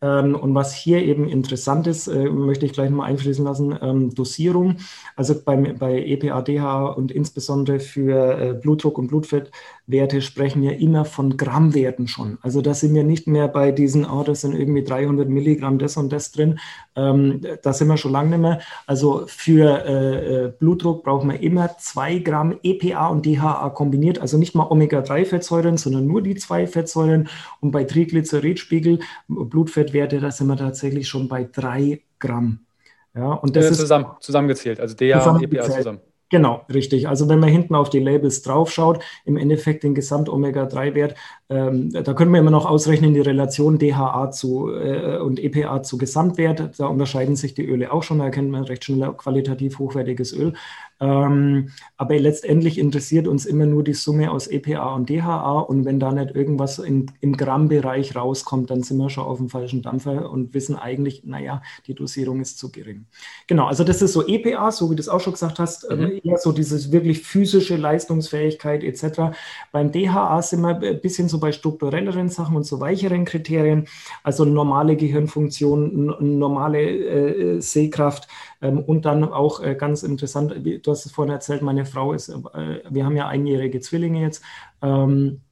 Ähm, und was hier eben interessant ist, äh, möchte ich gleich mal einfließen lassen, ähm, Dosierung. Also beim, bei EPA-DH und insbesondere für äh, Blutdruck und Blutfettwerte sprechen wir immer von Grammwerten schon. Also da sind wir nicht mehr bei diesen, oh, das sind irgendwie 300 Milligramm das und das drin. Ähm, da sind wir schon lange nicht mehr. Also für äh Blutdruck brauchen wir immer zwei Gramm EPA und DHA kombiniert. Also nicht mal Omega-3-Fettsäuren, sondern nur die zwei Fettsäuren. Und bei Triglyceridspiegel, Blutfett Blutfettwerte, da sind wir tatsächlich schon bei drei Gramm. Ja, und das äh, zusammen, ist zusammengezählt, also DHA und EPA zusammen. Genau, richtig. Also wenn man hinten auf die Labels draufschaut, im Endeffekt den Gesamt-Omega-3-Wert, ähm, da können wir immer noch ausrechnen, die Relation DHA zu, äh, und EPA zu Gesamtwert. Da unterscheiden sich die Öle auch schon, da erkennt man recht schnell qualitativ hochwertiges Öl. Ähm, aber letztendlich interessiert uns immer nur die Summe aus EPA und DHA und wenn da nicht irgendwas in, im Grammbereich rauskommt, dann sind wir schon auf dem falschen Dampfer und wissen eigentlich, naja, die Dosierung ist zu gering. Genau, also das ist so EPA, so wie du es auch schon gesagt hast, ähm, mhm. eher so dieses wirklich physische Leistungsfähigkeit etc. Beim DHA sind wir ein bisschen so bei strukturelleren Sachen und so weicheren Kriterien, also normale Gehirnfunktion, normale äh, Sehkraft, ähm, und dann auch äh, ganz interessant, du hast es vorhin erzählt, meine Frau ist, äh, wir haben ja einjährige Zwillinge jetzt. Ähm,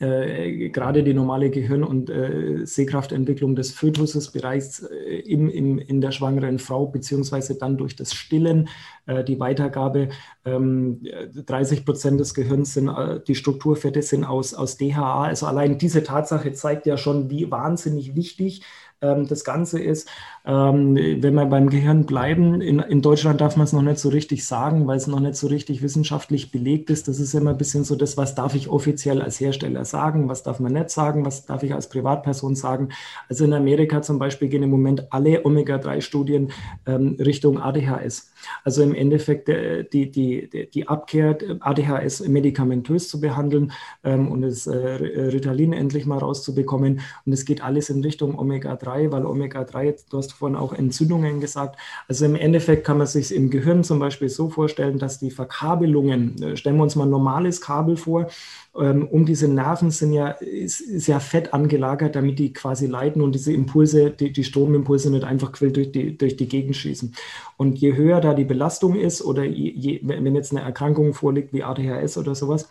äh, gerade die normale Gehirn- und äh, Sehkraftentwicklung des Fötuses bereits äh, im, im, in der schwangeren Frau, beziehungsweise dann durch das Stillen, äh, die Weitergabe. Ähm, 30 Prozent des Gehirns sind, äh, die Strukturfette sind aus, aus DHA. Also allein diese Tatsache zeigt ja schon, wie wahnsinnig wichtig ähm, das Ganze ist. Ähm, wenn wir beim Gehirn bleiben, in, in Deutschland darf man es noch nicht so richtig sagen, weil es noch nicht so richtig wissenschaftlich belegt ist. Das ist immer ein bisschen so das, was darf ich offiziell als Hersteller sagen, was darf man nicht sagen, was darf ich als Privatperson sagen. Also in Amerika zum Beispiel gehen im Moment alle Omega-3-Studien ähm, Richtung ADHS. Also im Endeffekt äh, die, die, die Abkehr, ADHS medikamentös zu behandeln ähm, und das äh, Ritalin endlich mal rauszubekommen. Und es geht alles in Richtung Omega-3, weil Omega-3, du hast vorhin auch Entzündungen gesagt. Also im Endeffekt kann man sich im Gehirn zum Beispiel so vorstellen, dass die Verkabelungen, äh, stellen wir uns mal ein normales Kabel vor, um diese Nerven sind ja, ist, ist, ja fett angelagert, damit die quasi leiten und diese Impulse, die, die Stromimpulse nicht einfach quill durch die, durch die Gegend schießen. Und je höher da die Belastung ist oder je, je, wenn jetzt eine Erkrankung vorliegt wie ADHS oder sowas,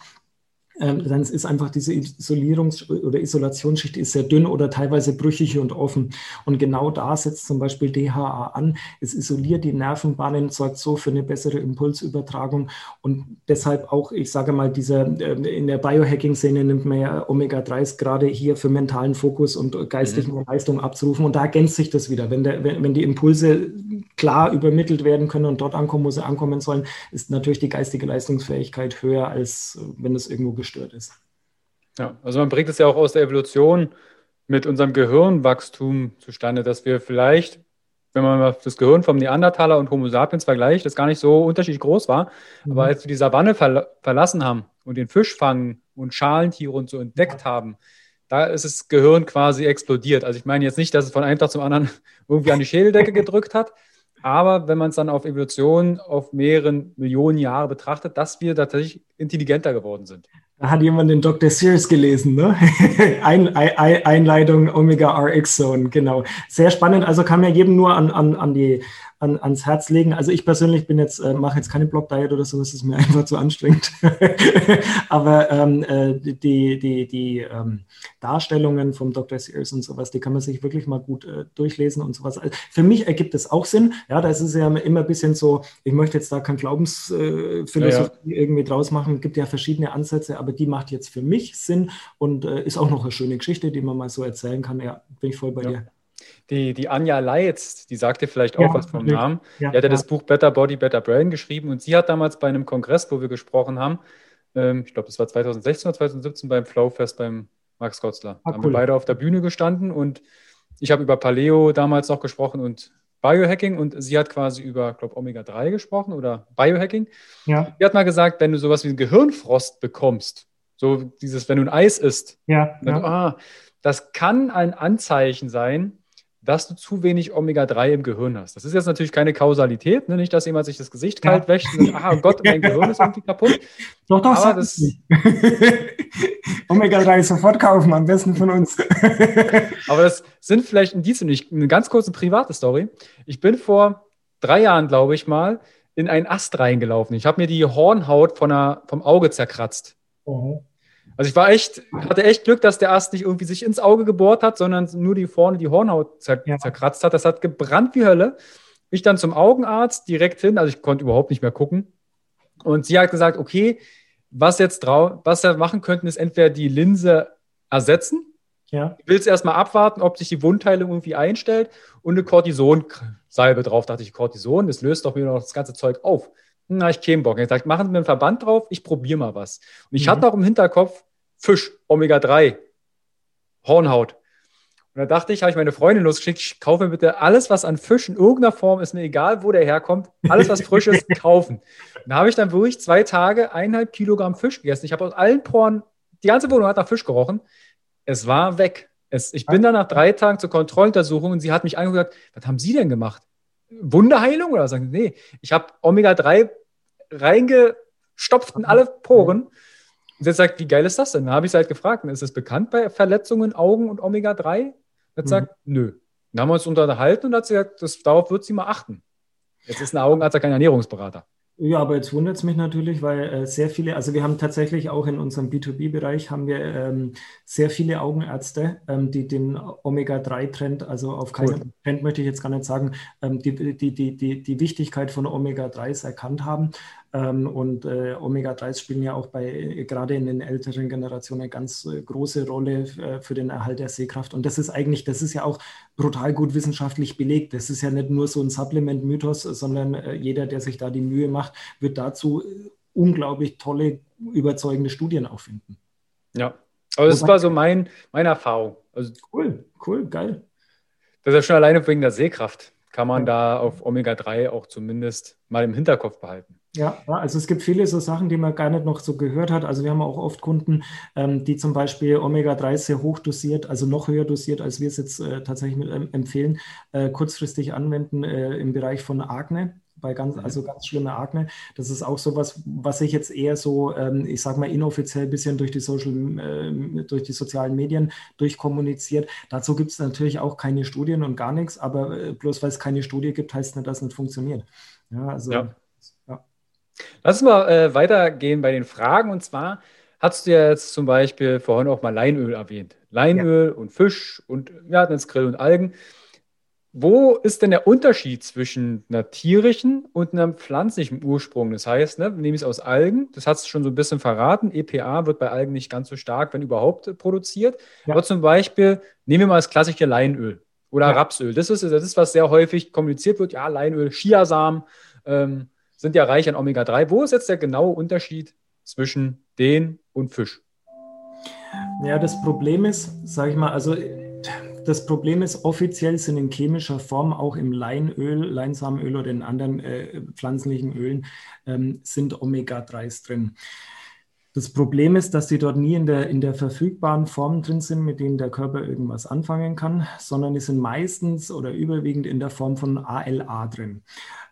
ähm, dann ist einfach diese Isolierungs- oder Isolationsschicht ist sehr dünn oder teilweise brüchig und offen. Und genau da setzt zum Beispiel DHA an. Es isoliert die Nervenbahnen, sorgt so für eine bessere Impulsübertragung und deshalb auch, ich sage mal, dieser, ähm, in der Biohacking-Szene nimmt man ja Omega-3s gerade hier für mentalen Fokus und geistige mhm. Leistung abzurufen. Und da ergänzt sich das wieder. Wenn, der, wenn, wenn die Impulse klar übermittelt werden können und dort ankommen, wo sie ankommen sollen, ist natürlich die geistige Leistungsfähigkeit höher, als wenn es irgendwo geschieht gestört ist. Ja, also man bringt es ja auch aus der Evolution mit unserem Gehirnwachstum zustande, dass wir vielleicht, wenn man mal das Gehirn vom Neandertaler und Homo sapiens vergleicht, das gar nicht so unterschiedlich groß war. Mhm. Aber als wir die Savanne ver verlassen haben und den Fisch fangen und Schalentiere und so entdeckt haben, da ist das Gehirn quasi explodiert. Also ich meine jetzt nicht, dass es von einem Tag zum anderen irgendwie an die Schädeldecke gedrückt hat, aber wenn man es dann auf Evolution auf mehreren Millionen Jahre betrachtet, dass wir tatsächlich intelligenter geworden sind. Da hat jemand den Dr. Sears gelesen, ne? Ein, Ein, Einleitung Omega RX Zone, genau. Sehr spannend. Also kann mir jedem nur an, an, an die, an, ans Herz legen. Also ich persönlich bin jetzt, äh, mache jetzt keine Blog-Diet oder so, das ist mir einfach zu anstrengend. Aber ähm, äh, die, die, die ähm, Darstellungen vom Dr. Sears und sowas, die kann man sich wirklich mal gut äh, durchlesen und sowas. Also für mich ergibt es auch Sinn. Ja, da ist es ja immer ein bisschen so, ich möchte jetzt da kein Glaubensphilosophie ja, ja. irgendwie draus machen. Es gibt ja verschiedene Ansätze, aber die macht jetzt für mich Sinn und äh, ist auch noch eine schöne Geschichte, die man mal so erzählen kann. Ja, bin ich voll bei ja. dir. Die, die Anja Leitz, die sagte vielleicht auch ja, was vom Namen. Ja, die hat ja, das Buch Better Body, Better Brain geschrieben und sie hat damals bei einem Kongress, wo wir gesprochen haben, ähm, ich glaube, das war 2016 oder 2017 beim Flowfest beim Max Gotzler. Ah, haben cool. wir beide auf der Bühne gestanden und ich habe über Paleo damals noch gesprochen und Biohacking und sie hat quasi über, glaube Omega-3 gesprochen oder Biohacking. Ja. Sie hat mal gesagt, wenn du sowas wie einen Gehirnfrost bekommst, so dieses, wenn du ein Eis isst, ja, ja. Du, ah, das kann ein Anzeichen sein, dass du zu wenig Omega-3 im Gehirn hast. Das ist jetzt natürlich keine Kausalität, ne? nicht, dass jemand sich das Gesicht kalt wäscht und sagt, ah oh Gott, mein Gehirn ist irgendwie kaputt. Doch, doch, Aber das Omega-3 sofort kaufen, am besten von uns. Aber das sind vielleicht Indizien. Ich, eine ganz kurze private Story. Ich bin vor drei Jahren, glaube ich mal, in einen Ast reingelaufen. Ich habe mir die Hornhaut von der, vom Auge zerkratzt. Oh. Also ich war echt, hatte echt Glück, dass der Ast nicht irgendwie sich ins Auge gebohrt hat, sondern nur die vorne die Hornhaut zer ja. zerkratzt hat. Das hat gebrannt wie Hölle. Ich dann zum Augenarzt direkt hin, also ich konnte überhaupt nicht mehr gucken. Und sie hat gesagt, okay, was jetzt drauf, was wir machen könnten, ist entweder die Linse ersetzen Ja. Du willst erstmal abwarten, ob sich die Wundheilung irgendwie einstellt und eine Cortisonsalbe drauf. Da dachte ich, Cortison, das löst doch wieder noch das ganze Zeug auf. Na, ich käme Bock. Ich gesagt, machen Sie mir einen Verband drauf, ich probiere mal was. Und ich mhm. hatte auch im Hinterkopf Fisch, Omega-3, Hornhaut. Und da dachte ich, habe ich meine Freundin losgeschickt, ich kaufe mir bitte alles, was an Fisch in irgendeiner Form ist, mir egal, wo der herkommt, alles, was frisch ist, kaufen. Und da habe ich dann wirklich zwei Tage eineinhalb Kilogramm Fisch gegessen. Ich habe aus allen Poren, die ganze Wohnung hat nach Fisch gerochen. Es war weg. Es, ich bin dann nach drei Tagen zur Kontrolluntersuchung und sie hat mich angeguckt, was haben Sie denn gemacht? Wunderheilung oder sagen, nee, ich habe Omega-3 reingestopft in alle Poren. Und sie hat gesagt, wie geil ist das denn? Da habe ich sie halt gefragt, ist es bekannt bei Verletzungen Augen und Omega-3? Hat mhm. sagt, nö. Dann haben wir uns unterhalten und hat sie gesagt, das, darauf wird sie mal achten. Jetzt ist ein Augenarzt ja kein Ernährungsberater. Ja, aber jetzt wundert es mich natürlich, weil äh, sehr viele, also wir haben tatsächlich auch in unserem B2B-Bereich haben wir ähm, sehr viele Augenärzte, ähm, die den Omega-3-Trend, also auf keinen cool. Trend möchte ich jetzt gar nicht sagen, ähm, die, die, die, die, die Wichtigkeit von Omega-3s erkannt haben. Ähm, und äh, Omega-3s spielen ja auch bei, äh, gerade in den älteren Generationen eine ganz äh, große Rolle für den Erhalt der Sehkraft. Und das ist eigentlich, das ist ja auch brutal gut wissenschaftlich belegt. Das ist ja nicht nur so ein Supplement-Mythos, sondern jeder, der sich da die Mühe macht, wird dazu unglaublich tolle, überzeugende Studien auch finden. Ja, aber das war so mein, meine Erfahrung. Also, cool, cool, geil. Das ist ja schon alleine wegen der Sehkraft. Kann man da auf Omega-3 auch zumindest mal im Hinterkopf behalten. Ja, also es gibt viele so Sachen, die man gar nicht noch so gehört hat. Also wir haben auch oft Kunden, ähm, die zum Beispiel Omega-3 sehr hoch dosiert, also noch höher dosiert, als wir es jetzt äh, tatsächlich mit, ähm, empfehlen, äh, kurzfristig anwenden äh, im Bereich von Akne bei ganz, mhm. also ganz schlimme Akne. Das ist auch sowas, was ich jetzt eher so, ähm, ich sag mal, inoffiziell ein bisschen durch die Social, äh, durch die sozialen Medien durchkommuniziert. Dazu gibt es natürlich auch keine Studien und gar nichts, aber äh, bloß weil es keine Studie gibt, heißt nicht, dass es nicht funktioniert. Ja, also ja. Lass uns mal äh, weitergehen bei den Fragen. Und zwar hast du ja jetzt zum Beispiel vorhin auch mal Leinöl erwähnt. Leinöl ja. und Fisch und wir hatten jetzt Grill und Algen. Wo ist denn der Unterschied zwischen einer tierischen und einem pflanzlichen Ursprung? Das heißt, ne, nehme ich es aus Algen, das hat es schon so ein bisschen verraten. EPA wird bei Algen nicht ganz so stark, wenn überhaupt, produziert. Ja. Aber zum Beispiel, nehmen wir mal das klassische Leinöl oder ja. Rapsöl. Das ist, das ist, was sehr häufig kommuniziert wird. Ja, Leinöl, Chiasamen. Ähm, sind ja reich an Omega-3. Wo ist jetzt der genaue Unterschied zwischen den und Fisch? Ja, das Problem ist, sage ich mal, also das Problem ist, offiziell sind in chemischer Form auch im Leinöl, Leinsamenöl oder in anderen äh, pflanzlichen Ölen ähm, sind Omega-3s drin. Das Problem ist, dass die dort nie in der, in der verfügbaren Form drin sind, mit denen der Körper irgendwas anfangen kann, sondern die sind meistens oder überwiegend in der Form von ALA drin.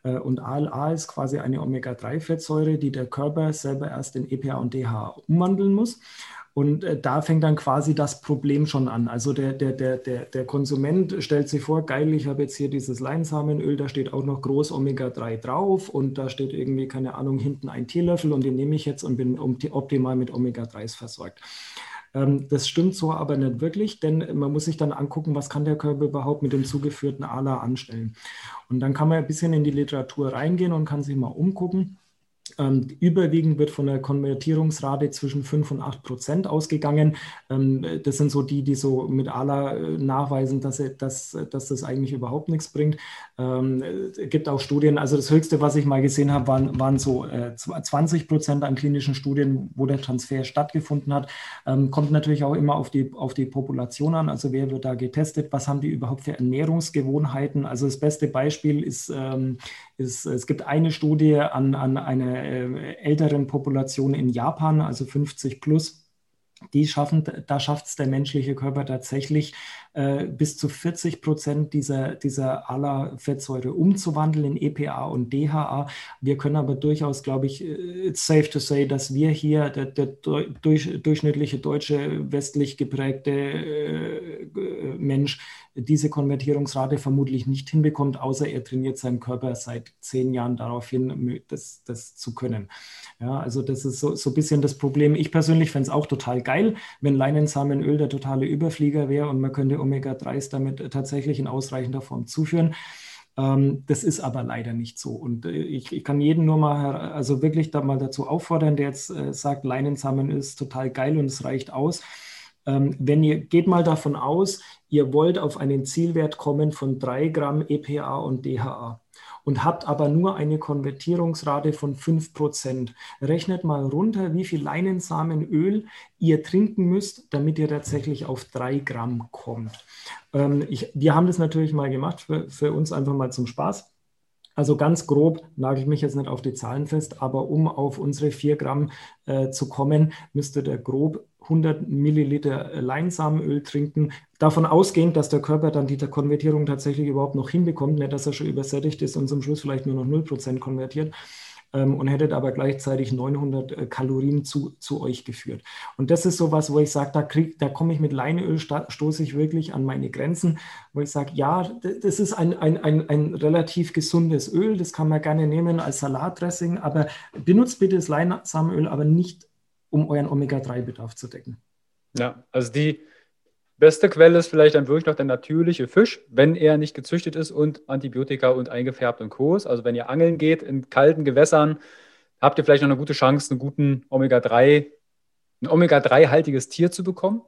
Äh, und ALA ist quasi eine Omega-3-Fettsäure, die der Körper selber erst in EPA und DHA umwandeln muss. Und äh, da fängt dann quasi das Problem schon an. Also der, der, der, der, der Konsument stellt sich vor, geil, ich habe jetzt hier dieses Leinsamenöl, da steht auch noch groß Omega-3 drauf und da steht irgendwie, keine Ahnung, hinten ein Teelöffel und den nehme ich jetzt und bin optimal mit Omega-3s versorgt. Ähm, das stimmt so aber nicht wirklich, denn man muss sich dann angucken, was kann der Körper überhaupt mit dem zugeführten ALA anstellen. Und dann kann man ein bisschen in die Literatur reingehen und kann sich mal umgucken. Ähm, überwiegend wird von der Konvertierungsrate zwischen 5 und 8 Prozent ausgegangen. Ähm, das sind so die, die so mit ALA äh, nachweisen, dass, dass, dass das eigentlich überhaupt nichts bringt. Ähm, es gibt auch Studien, also das höchste, was ich mal gesehen habe, waren, waren so äh, 20 Prozent an klinischen Studien, wo der Transfer stattgefunden hat. Ähm, kommt natürlich auch immer auf die, auf die Population an, also wer wird da getestet, was haben die überhaupt für Ernährungsgewohnheiten. Also das beste Beispiel ist, ähm, ist es gibt eine Studie an, an einer äh, älteren Population in Japan, also 50 plus die schaffen, da schafft es der menschliche Körper tatsächlich, äh, bis zu 40 Prozent dieser, dieser aller Fettsäure umzuwandeln in EPA und DHA. Wir können aber durchaus, glaube ich, äh, it's safe to say, dass wir hier, der, der durch, durchschnittliche deutsche, westlich geprägte äh, Mensch, diese Konvertierungsrate vermutlich nicht hinbekommt, außer er trainiert seinen Körper seit zehn Jahren darauf hin, das, das zu können. Ja, also das ist so, so ein bisschen das Problem. Ich persönlich fände es auch total geil, wenn Leinensamenöl der totale Überflieger wäre und man könnte Omega-3s damit tatsächlich in ausreichender Form zuführen. Ähm, das ist aber leider nicht so. Und äh, ich, ich, kann jeden nur mal, also wirklich da mal dazu auffordern, der jetzt äh, sagt, Leinensamen ist total geil und es reicht aus Ähm, wenn ihr geht mal davon aus, ihr wollt auf einen Zielwert kommen von 3 Gramm EPA und DHA und habt aber nur eine Konvertierungsrate von 5%. Rechnet mal runter, wie viel Leinensamenöl ihr trinken müsst, damit ihr tatsächlich auf 3 Gramm kommt. Ähm, ich, wir haben das natürlich mal gemacht, für, für uns einfach mal zum Spaß. Also ganz grob, nagel ich mich jetzt nicht auf die Zahlen fest, aber um auf unsere 4 Gramm äh, zu kommen, müsste der grob 100 Milliliter Leinsamenöl trinken. Davon ausgehend, dass der Körper dann die Konvertierung tatsächlich überhaupt noch hinbekommt, nicht, dass er schon übersättigt ist und zum Schluss vielleicht nur noch 0% konvertiert ähm, und hättet aber gleichzeitig 900 äh, Kalorien zu, zu euch geführt. Und das ist so was, wo ich sage, da, da komme ich mit Leineöl, stoße ich wirklich an meine Grenzen, wo ich sage, ja, das ist ein, ein, ein, ein relativ gesundes Öl, das kann man gerne nehmen als Salatdressing, aber benutzt bitte das Leinsamenöl, aber nicht, um euren Omega-3-Bedarf zu decken. Ja, also die Beste Quelle ist vielleicht dann wirklich noch der natürliche Fisch, wenn er nicht gezüchtet ist und Antibiotika und eingefärbt und Co. Also wenn ihr angeln geht in kalten Gewässern, habt ihr vielleicht noch eine gute Chance, einen guten Omega-3, ein Omega-3-haltiges Tier zu bekommen.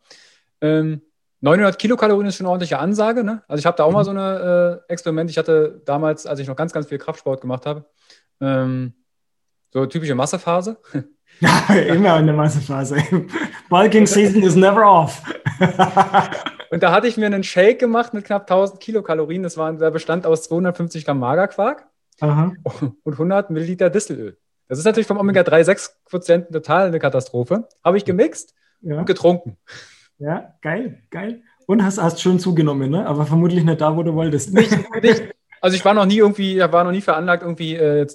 Ähm, 900 Kilokalorien ist schon eine ordentliche Ansage. Ne? Also ich habe da auch mal so ein äh, Experiment. Ich hatte damals, als ich noch ganz, ganz viel Kraftsport gemacht habe, ähm, so typische Massephase. Ja, immer in der Massephase. Bulking Season is never off. und da hatte ich mir einen Shake gemacht mit knapp 1000 Kilokalorien. Das war, der bestand aus 250 Gramm Magerquark Aha. und 100 Milliliter Distelöl. Das ist natürlich vom Omega-3-6-Quotienten total eine Katastrophe. Habe ich gemixt ja. und getrunken. Ja, geil, geil. Und hast, hast schon zugenommen, ne? aber vermutlich nicht da, wo du wolltest. Nicht, nicht. Also ich war noch nie irgendwie, war noch nie veranlagt, irgendwie äh,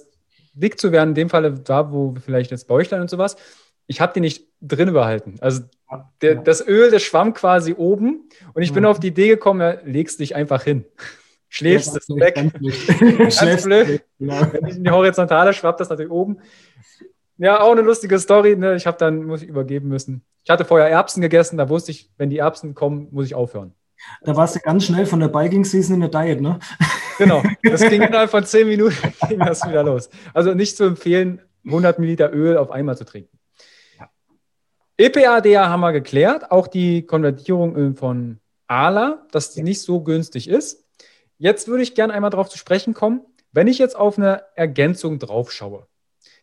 dick zu werden. In dem Fall da, wo vielleicht jetzt Bäuchlein und sowas ich habe die nicht drin behalten. Also der, das Öl, das schwamm quasi oben und ich bin auf die Idee gekommen, ja, legst dich einfach hin. Schläfst ja, es weg. Ganz, ganz blöd. Genau. Wenn ich in die Horizontale schwappt das natürlich oben. Ja, auch eine lustige Story. Ne? Ich habe dann, muss ich übergeben müssen. Ich hatte vorher Erbsen gegessen, da wusste ich, wenn die Erbsen kommen, muss ich aufhören. Da warst du ganz schnell von der Biking Season in der Diet, ne? Genau, das ging innerhalb von zehn Minuten ging das wieder los. Also nicht zu empfehlen, 100 Milliliter Öl auf einmal zu trinken. EPA-DA haben wir geklärt, auch die Konvertierung von ALA, dass die nicht so günstig ist. Jetzt würde ich gerne einmal darauf zu sprechen kommen, wenn ich jetzt auf eine Ergänzung drauf schaue,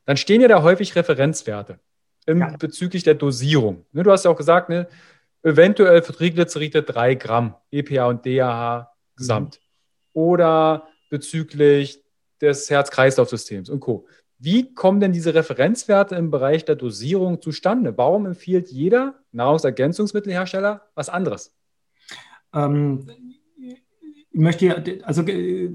dann stehen ja da häufig Referenzwerte im, ja. bezüglich der Dosierung. Ne, du hast ja auch gesagt, ne, eventuell für Triglyceride 3 Gramm EPA und DAH gesamt. Mhm. Oder bezüglich des Herz-Kreislauf-Systems und Co. Wie kommen denn diese Referenzwerte im Bereich der Dosierung zustande? Warum empfiehlt jeder Nahrungsergänzungsmittelhersteller was anderes? Ähm, ich möchte also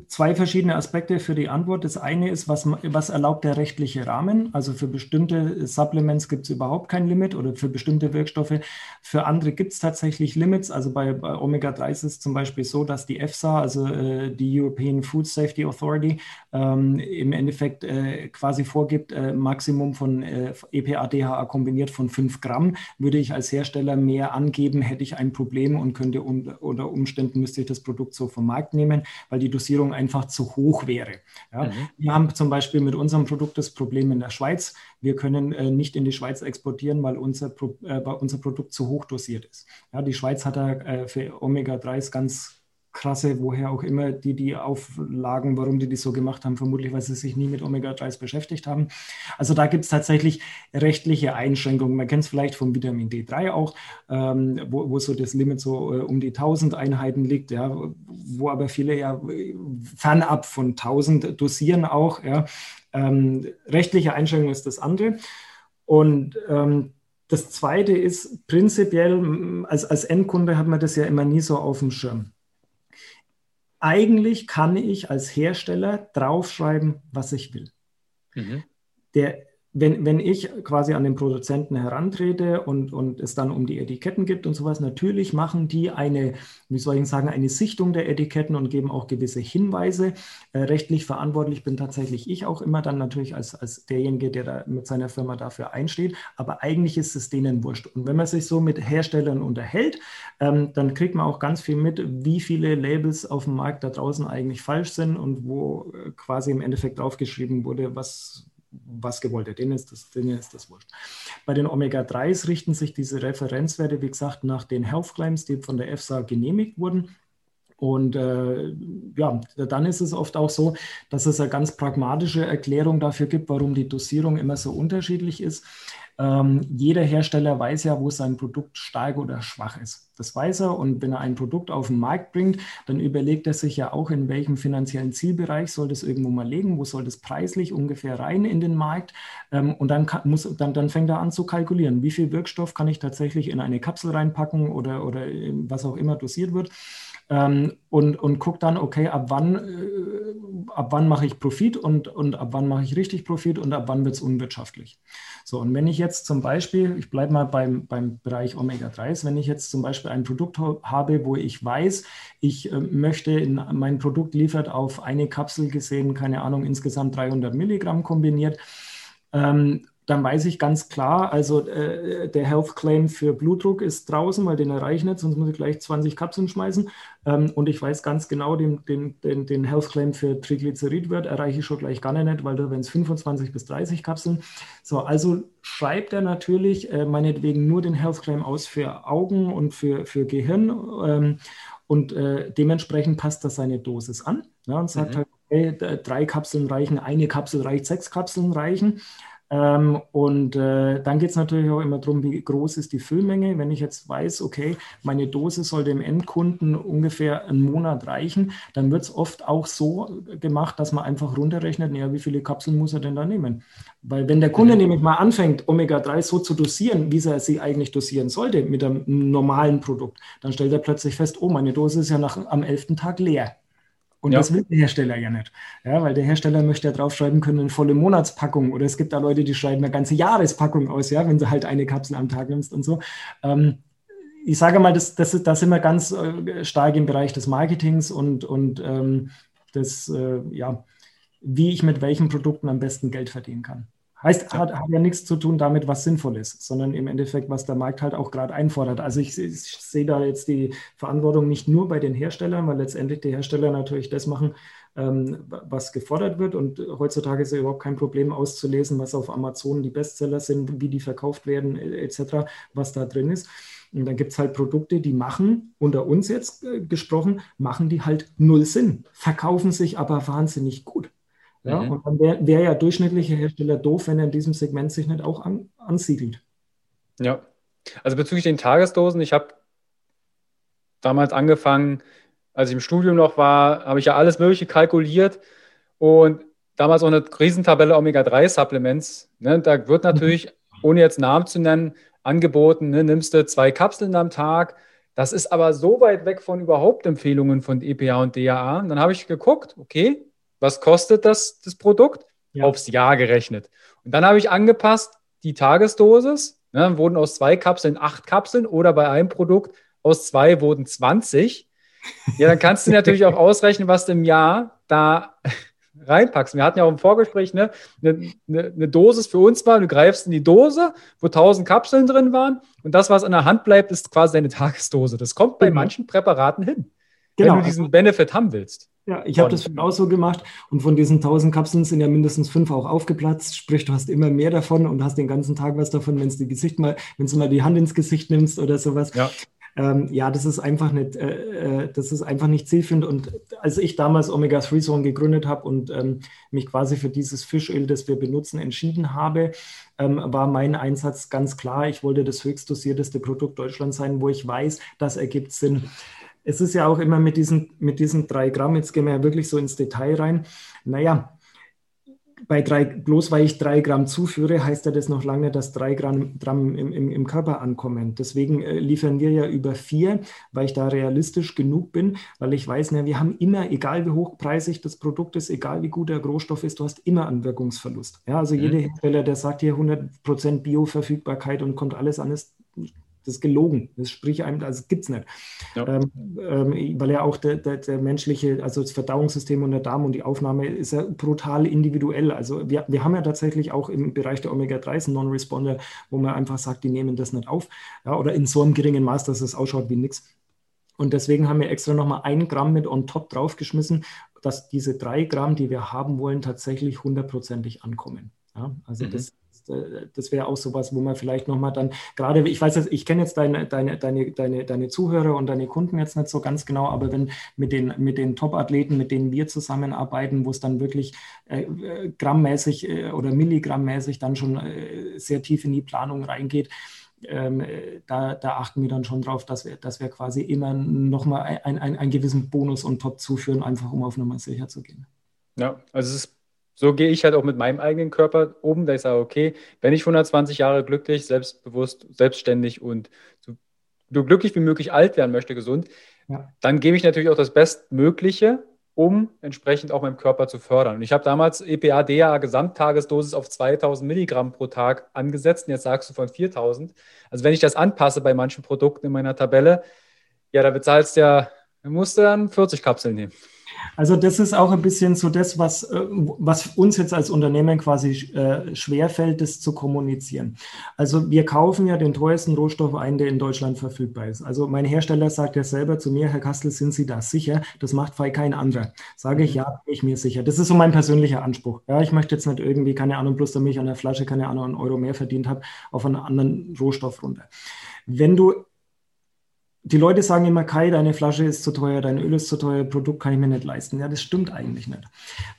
zwei verschiedene Aspekte für die Antwort. Das eine ist, was, was erlaubt der rechtliche Rahmen? Also für bestimmte Supplements gibt es überhaupt kein Limit oder für bestimmte Wirkstoffe. Für andere gibt es tatsächlich Limits. Also bei, bei Omega-3 ist es zum Beispiel so, dass die EFSA, also äh, die European Food Safety Authority, ähm, im Endeffekt äh, quasi vorgibt, äh, Maximum von äh, EPA, DHA kombiniert von 5 Gramm. Würde ich als Hersteller mehr angeben, hätte ich ein Problem und könnte un unter Umständen müsste ich das Produkt so vom Markt nehmen, weil die Dosierung einfach zu hoch wäre. Ja. Mhm. Wir haben zum Beispiel mit unserem Produkt das Problem in der Schweiz. Wir können äh, nicht in die Schweiz exportieren, weil unser, Pro, äh, unser Produkt zu hoch dosiert ist. Ja, die Schweiz hat da äh, für Omega-3s ganz krasse, woher auch immer die die Auflagen, warum die das so gemacht haben, vermutlich, weil sie sich nie mit Omega-3s beschäftigt haben. Also da gibt es tatsächlich rechtliche Einschränkungen. Man kennt es vielleicht vom Vitamin D3 auch, ähm, wo, wo so das Limit so äh, um die 1000 Einheiten liegt, ja, wo aber viele ja fernab von 1000 dosieren auch. Ja. Ähm, rechtliche Einschränkung ist das andere. Und ähm, das Zweite ist prinzipiell, als, als Endkunde hat man das ja immer nie so auf dem Schirm eigentlich kann ich als Hersteller draufschreiben, was ich will. Mhm. Der wenn, wenn ich quasi an den Produzenten herantrete und, und es dann um die Etiketten gibt und sowas, natürlich machen die eine, wie soll ich sagen, eine Sichtung der Etiketten und geben auch gewisse Hinweise. Äh, rechtlich verantwortlich bin tatsächlich ich auch immer dann natürlich als, als derjenige, der da mit seiner Firma dafür einsteht. Aber eigentlich ist es denen wurscht. Und wenn man sich so mit Herstellern unterhält, ähm, dann kriegt man auch ganz viel mit, wie viele Labels auf dem Markt da draußen eigentlich falsch sind und wo äh, quasi im Endeffekt draufgeschrieben wurde, was was gewollt ist. Denen ist das, denen ist das wurscht. Bei den Omega-3s richten sich diese Referenzwerte, wie gesagt, nach den Health Claims, die von der EFSA genehmigt wurden. Und äh, ja, dann ist es oft auch so, dass es eine ganz pragmatische Erklärung dafür gibt, warum die Dosierung immer so unterschiedlich ist. Ähm, jeder Hersteller weiß ja, wo sein Produkt stark oder schwach ist. Das weiß er. Und wenn er ein Produkt auf den Markt bringt, dann überlegt er sich ja auch, in welchem finanziellen Zielbereich soll das irgendwo mal liegen, wo soll das preislich ungefähr rein in den Markt. Ähm, und dann, kann, muss, dann, dann fängt er an zu kalkulieren, wie viel Wirkstoff kann ich tatsächlich in eine Kapsel reinpacken oder, oder was auch immer dosiert wird ähm, und, und gucke dann, okay, ab wann, äh, ab wann mache ich Profit und, und ab wann mache ich richtig Profit und ab wann wird es unwirtschaftlich. So, und wenn ich jetzt zum Beispiel, ich bleibe mal beim, beim Bereich Omega-3s, wenn ich jetzt zum Beispiel ein Produkt habe, wo ich weiß, ich äh, möchte, in, mein Produkt liefert auf eine Kapsel gesehen, keine Ahnung, insgesamt 300 Milligramm kombiniert, ähm, dann weiß ich ganz klar, also äh, der Health Claim für Blutdruck ist draußen, weil den erreiche ich nicht, sonst muss ich gleich 20 Kapseln schmeißen. Ähm, und ich weiß ganz genau, den, den, den, den Health Claim für Triglyceridwert erreiche ich schon gleich gar nicht, weil da werden es 25 bis 30 Kapseln. So, also schreibt er natürlich äh, meinetwegen nur den Health Claim aus für Augen und für, für Gehirn. Ähm, und äh, dementsprechend passt das seine Dosis an ja, und sagt mhm. halt, okay, drei Kapseln reichen, eine Kapsel reicht, sechs Kapseln reichen. Ähm, und äh, dann geht es natürlich auch immer darum, wie groß ist die Füllmenge. Wenn ich jetzt weiß, okay, meine Dose soll dem Endkunden ungefähr einen Monat reichen, dann wird es oft auch so gemacht, dass man einfach runterrechnet, naja, wie viele Kapseln muss er denn da nehmen? Weil wenn der Kunde nämlich mal anfängt, Omega-3 so zu dosieren, wie er sie eigentlich dosieren sollte mit einem normalen Produkt, dann stellt er plötzlich fest, oh, meine Dose ist ja nach, am elften Tag leer. Und ja. das will der Hersteller ja nicht. Ja, weil der Hersteller möchte ja draufschreiben können, eine volle Monatspackung. Oder es gibt da Leute, die schreiben eine ganze Jahrespackung aus, ja, wenn du halt eine Kapsel am Tag nimmst und so. Ähm, ich sage mal, das, das, das sind wir ganz äh, stark im Bereich des Marketings und, und ähm, des, äh, ja, wie ich mit welchen Produkten am besten Geld verdienen kann. Heißt, hat, hat, ja nichts zu tun damit, was sinnvoll ist, sondern im Endeffekt, was der Markt halt auch gerade einfordert. Also ich, ich, sehe da jetzt die Verantwortung nicht nur bei den Herstellern, weil letztendlich die Hersteller natürlich das machen, ähm, was gefordert wird. Und heutzutage ist ja überhaupt kein Problem auszulesen, was auf Amazon die Bestseller sind, wie die verkauft werden, etc., was da drin ist. Und dann gibt es halt Produkte, die machen, unter uns jetzt äh, gesprochen, machen die halt null Sinn, verkaufen sich aber wahnsinnig gut. Ja, mhm. Und dann wäre wär ja durchschnittlicher Hersteller doof, wenn er in diesem Segment sich nicht auch an, ansiedelt. Ja, also bezüglich den Tagesdosen, ich habe damals angefangen, als ich im Studium noch war, habe ich ja alles Mögliche kalkuliert und damals auch eine Riesentabelle Omega-3-Supplements. Ne, da wird natürlich, mhm. ohne jetzt Namen zu nennen, angeboten, ne, nimmst du zwei Kapseln am Tag. Das ist aber so weit weg von überhaupt Empfehlungen von EPA und DAA. Und dann habe ich geguckt, okay, was kostet das, das Produkt? Ja. Aufs Jahr gerechnet. Und dann habe ich angepasst die Tagesdosis, ne, wurden aus zwei Kapseln acht Kapseln oder bei einem Produkt aus zwei wurden 20. Ja, dann kannst du natürlich auch ausrechnen, was du im Jahr da reinpackst. Wir hatten ja auch im Vorgespräch ne, eine, eine, eine Dosis für uns war, du greifst in die Dose, wo 1000 Kapseln drin waren und das, was an der Hand bleibt, ist quasi deine Tagesdose. Das kommt bei mhm. manchen Präparaten hin, genau. wenn du diesen Benefit haben willst. Ja, ich habe das auch so gemacht und von diesen 1000 Kapseln sind ja mindestens fünf auch aufgeplatzt. Sprich, du hast immer mehr davon und hast den ganzen Tag was davon, wenn du mal, wenn du mal die Hand ins Gesicht nimmst oder sowas. Ja, ähm, ja das ist einfach nicht, äh, äh das ist einfach nicht zielführend. Und als ich damals Omega 3 Zone gegründet habe und ähm, mich quasi für dieses Fischöl, das wir benutzen, entschieden habe, ähm, war mein Einsatz ganz klar. Ich wollte das höchst dosierteste Produkt Deutschlands sein, wo ich weiß, das ergibt Sinn es ist ja auch immer mit diesen, mit diesen drei Gramm, jetzt gehen wir ja wirklich so ins Detail rein. Naja, bei drei, bloß weil ich drei Gramm zuführe, heißt ja das noch lange, dass drei Gramm, Gramm im, im, im, Körper ankommen. Deswegen äh, liefern wir ja über vier, weil ich da realistisch genug bin, weil ich weiß, na, wir haben immer, egal wie hochpreisig das Produkt ist, egal wie gut der Rohstoff ist, du hast immer einen Wirkungsverlust. Ja, also mhm. jeder Hersteller, der sagt hier 100% Bioverfügbarkeit und kommt alles an, ist das ist gelogen. Das sprich einem, also gibt es nicht. Ja. Ähm, ähm, weil ja auch der, der, der, menschliche, also das Verdauungssystem und der Darm und die Aufnahme ist ja brutal individuell. Also wir, wir haben ja tatsächlich auch im Bereich der Omega-3s einen Non-Responder, wo man einfach sagt, die nehmen das nicht auf. Ja, oder in so einem geringen Maß, dass es ausschaut wie nichts. Und deswegen haben wir extra nochmal ein Gramm mit on top draufgeschmissen, dass diese drei Gramm, die wir haben wollen, tatsächlich hundertprozentig ankommen. Ja, also mhm. das, das wäre auch sowas, wo man vielleicht nochmal dann, gerade, ich weiß ich kenne jetzt deine, deine, deine, deine, deine Zuhörer und deine Kunden jetzt nicht so ganz genau, aber wenn mit den, mit den Top-Athleten, mit denen wir zusammenarbeiten, wo es dann wirklich äh, äh grammmäßig äh, oder milligrammmäßig dann schon äh, sehr tief in die Planung reingeht, ähm, da, da, achten wir dann schon drauf, dass wir, dass wir quasi immer nochmal ein, ein, einen gewissen Bonus und Top zuführen, einfach um auf Nummer sicher zu gehen. Ja, also es ist so gehe ich halt auch mit meinem eigenen Körper um, da ich sage, okay, wenn ich 120 Jahre glücklich, selbstbewusst, selbstständig und so, so glücklich wie möglich alt werden möchte, gesund, ja. dann gebe ich natürlich auch das Bestmögliche, um entsprechend auch meinem Körper zu fördern. Und ich habe damals EPA, DA Gesamttagesdosis auf 2000 Milligramm pro Tag angesetzt und jetzt sagst du von 4000. Also wenn ich das anpasse bei manchen Produkten in meiner Tabelle, ja, da bezahlst du ja, musst du dann 40 Kapseln nehmen. Also das ist auch ein bisschen so das, was, äh, was uns jetzt als Unternehmen quasi äh, schwerfällt, das zu kommunizieren. Also wir kaufen ja den teuersten Rohstoff ein, der in Deutschland verfügbar ist. Also mein Hersteller sagt ja selber zu mir, Herr Kastel, sind Sie da sicher? Das macht frei kein anderer. Sage ich, ja, bin ich mir sicher. Das ist so mein persönlicher Anspruch. Ja, ich möchte jetzt nicht irgendwie, keine Ahnung, bloß damit ich an der Flasche, keine Ahnung, einen Euro mehr verdient habe, auf einen anderen Rohstoff runter. Wenn du die Leute sagen immer, Kai, deine Flasche ist zu teuer, dein Öl ist zu teuer, Produkt kann ich mir nicht leisten. Ja, das stimmt eigentlich nicht.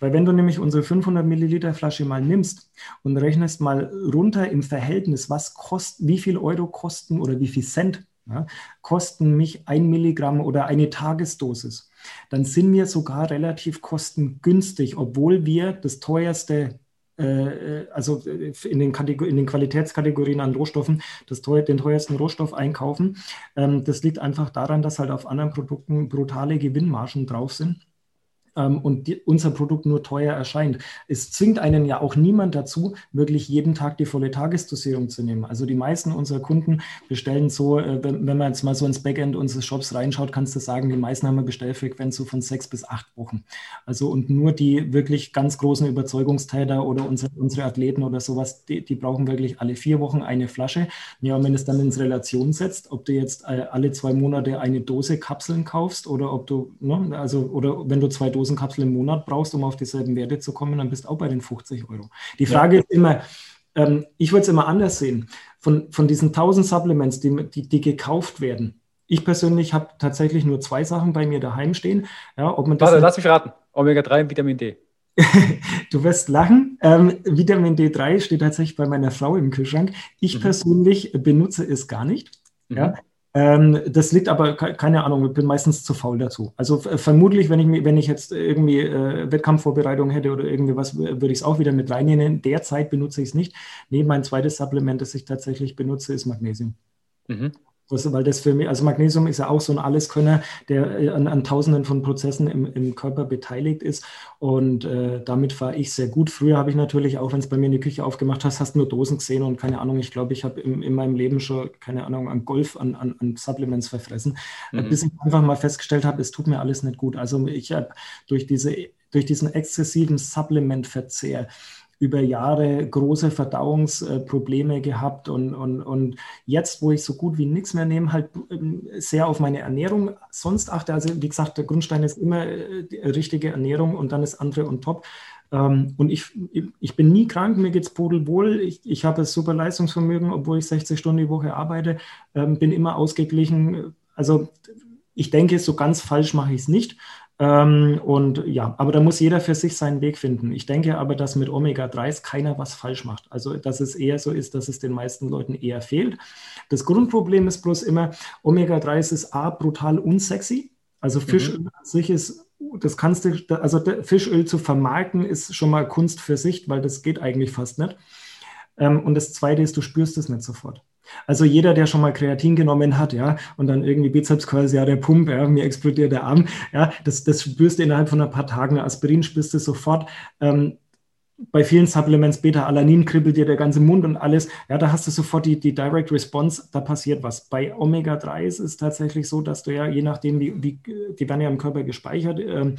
Weil wenn du nämlich unsere 500 Milliliter Flasche mal nimmst und rechnest mal runter im Verhältnis, was kostet, wie viel Euro kosten oder wie viel Cent ja, kosten mich ein Milligramm oder eine Tagesdosis, dann sind wir sogar relativ kostengünstig, obwohl wir das teuerste also äh, in den, in den, Qualitätskategorien an Rohstoffen das teuer, den teuersten Rohstoff einkaufen. Ähm, das liegt einfach daran, dass halt auf anderen Produkten brutale Gewinnmargen drauf sind ähm, und die, unser Produkt nur teuer erscheint. Es zwingt einen ja auch niemand dazu, wirklich jeden Tag die volle Tagesdosierung zu nehmen. Also die meisten unserer Kunden bestellen so, äh, wenn, wenn, man jetzt mal so ins Backend unseres Shops reinschaut, kannst du sagen, die meisten haben eine Bestellfrequenz so von sechs bis acht Wochen. Also und nur die wirklich ganz großen Überzeugungstäter oder unsere, unsere Athleten oder sowas, die, die brauchen wirklich alle vier Wochen eine Flasche. Ja, und wenn es dann ins Relation setzt, ob du jetzt äh, alle zwei Monate eine Dose Kapseln kaufst oder ob du, ne, also oder wenn du zwei Dosen Dosenkapsel im Monat brauchst, um auf dieselben Werte zu kommen, dann bist du auch bei den 50 Euro. Die Frage ja. ist immer, ähm, ich würde es immer anders sehen. Von, von diesen 1000 Supplements, die, die, die gekauft werden, ich persönlich habe tatsächlich nur zwei Sachen bei mir daheim stehen. Ja, ob man das Warte, lass mich raten. Omega-3 und Vitamin D. du wirst lachen. Ähm, Vitamin D3 steht tatsächlich bei meiner Frau im Kühlschrank. Ich mhm. persönlich benutze es gar nicht. Mhm. Ja, ähm, das liegt aber, keine Ahnung, ich bin meistens zu faul dazu. Also vermutlich, wenn ich, wenn ich jetzt irgendwie äh, Wettkampfvorbereitung hätte oder irgendwie was, würde ich es auch wieder mit reinnehmen. Derzeit benutze ich es nicht. Nee, mein zweites Supplement, das ich tatsächlich benutze, ist Magnesium. Mhm weil das für mich, also Magnesium ist ja auch so ein Alleskönner, der äh, an, an Tausenden von Prozessen im, im Körper beteiligt ist. Und äh, damit fahre ich sehr gut. Früher habe ich natürlich auch, wenn es bei mir in die Küche aufgemacht hast, hast nur Dosen gesehen und keine Ahnung, ich glaube, ich habe in meinem Leben schon, keine Ahnung, an Golf, an, an, an Supplements verfressen, mhm. bis ich einfach mal festgestellt habe, es tut mir alles nicht gut. Also ich habe durch diese durch diesen exzessiven Supplementverzehr über Jahre große Verdauungsprobleme gehabt und, und, und jetzt, wo ich so gut wie nichts mehr nehme, halt ähm, sehr auf meine Ernährung sonst achte. Also wie gesagt, der Grundstein ist immer äh, die richtige Ernährung und dann ist andere und top. Ähm, und ich, ich bin nie krank, mir geht es pudelwohl. Ich, ich habe super Leistungsvermögen, obwohl ich 60 Stunden die Woche arbeite, ähm, bin immer ausgeglichen. Also ich denke, so ganz falsch mache ich es nicht. Ähm, und ja, aber da muss jeder für sich seinen Weg finden. Ich denke aber, dass mit Omega-3s keiner was falsch macht. Also, dass es eher so ist, dass es den meisten Leuten eher fehlt. Das Grundproblem ist bloß immer, Omega-3s ist A, brutal unsexy. Also Fischöl mhm. an sich ist, das kannst du, also Fischöl zu vermarkten ist schon mal Kunst für sich, weil das geht eigentlich fast nicht. Ähm, und das Zweite ist, du spürst es nicht sofort. Also jeder, der schon mal Kreatin genommen hat, ja, und dann irgendwie Bizeps quasi, ja, der Pump, ja, mir explodiert der Arm, ja, das, das spürst du innerhalb von ein paar Tagen. Aspirin spürst du sofort. Ähm, bei vielen Supplements, Beta-Alanin kribbelt dir der ganze Mund und alles. Ja, da hast du sofort die, die Direct Response, da passiert was. Bei Omega-3 ist es tatsächlich so, dass du ja, je nachdem, wie, wie die werden ja im Körper gespeichert, ähm,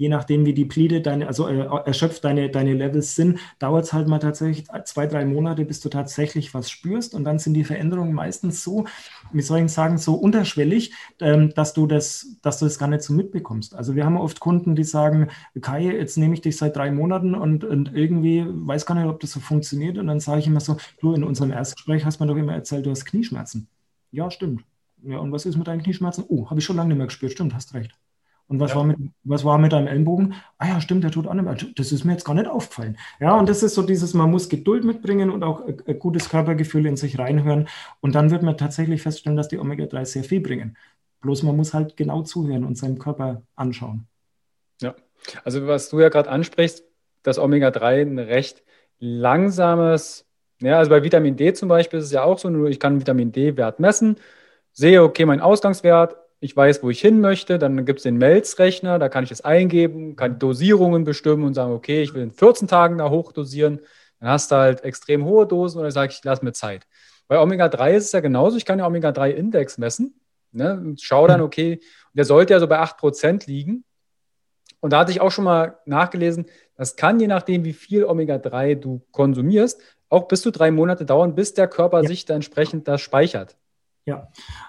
je nachdem, wie deplete deine, also äh, erschöpft deine, deine Levels sind, dauert es halt mal tatsächlich zwei, drei Monate, bis du tatsächlich was spürst. Und dann sind die Veränderungen meistens so, wie soll ich sagen, so unterschwellig, ähm, dass du das, dass du das gar nicht so mitbekommst. Also wir haben oft Kunden, die sagen, Kai, jetzt nehme ich dich seit drei Monaten und, und irgendwie weiß gar nicht, ob das so funktioniert. Und dann sage ich immer so, du, in unserem Erstgespräch hast du mir doch immer erzählt, du hast Knieschmerzen. Ja, stimmt. Ja, und was ist mit deinen Knieschmerzen? Oh, habe ich schon lange nicht mehr gespürt. Stimmt, hast recht. Und was, ja. war mit, was war mit deinem Ellenbogen? Ah ja, stimmt, der tut auch nicht mehr. Das ist mir jetzt gar nicht aufgefallen. Ja, und das ist so dieses, man muss Geduld mitbringen und auch ein gutes Körpergefühl in sich reinhören. Und dann wird man tatsächlich feststellen, dass die Omega-3 sehr viel bringen. Bloß man muss halt genau zuhören und seinen Körper anschauen. Ja, also was du ja gerade ansprichst, dass Omega-3 ein recht langsames, ja, also bei Vitamin D zum Beispiel ist es ja auch so, ich kann Vitamin D-Wert messen, sehe, okay, mein Ausgangswert, ich weiß, wo ich hin möchte, dann gibt es den Melz-Rechner, da kann ich es eingeben, kann Dosierungen bestimmen und sagen, okay, ich will in 14 Tagen da hochdosieren. Dann hast du halt extrem hohe Dosen oder sage ich, lass mir Zeit. Bei Omega-3 ist es ja genauso, ich kann ja Omega-3-Index messen. Ne, und schau dann, okay, der sollte ja so bei 8% liegen. Und da hatte ich auch schon mal nachgelesen, das kann je nachdem, wie viel Omega-3 du konsumierst, auch bis zu drei Monate dauern, bis der Körper ja. sich da entsprechend das speichert. Ja,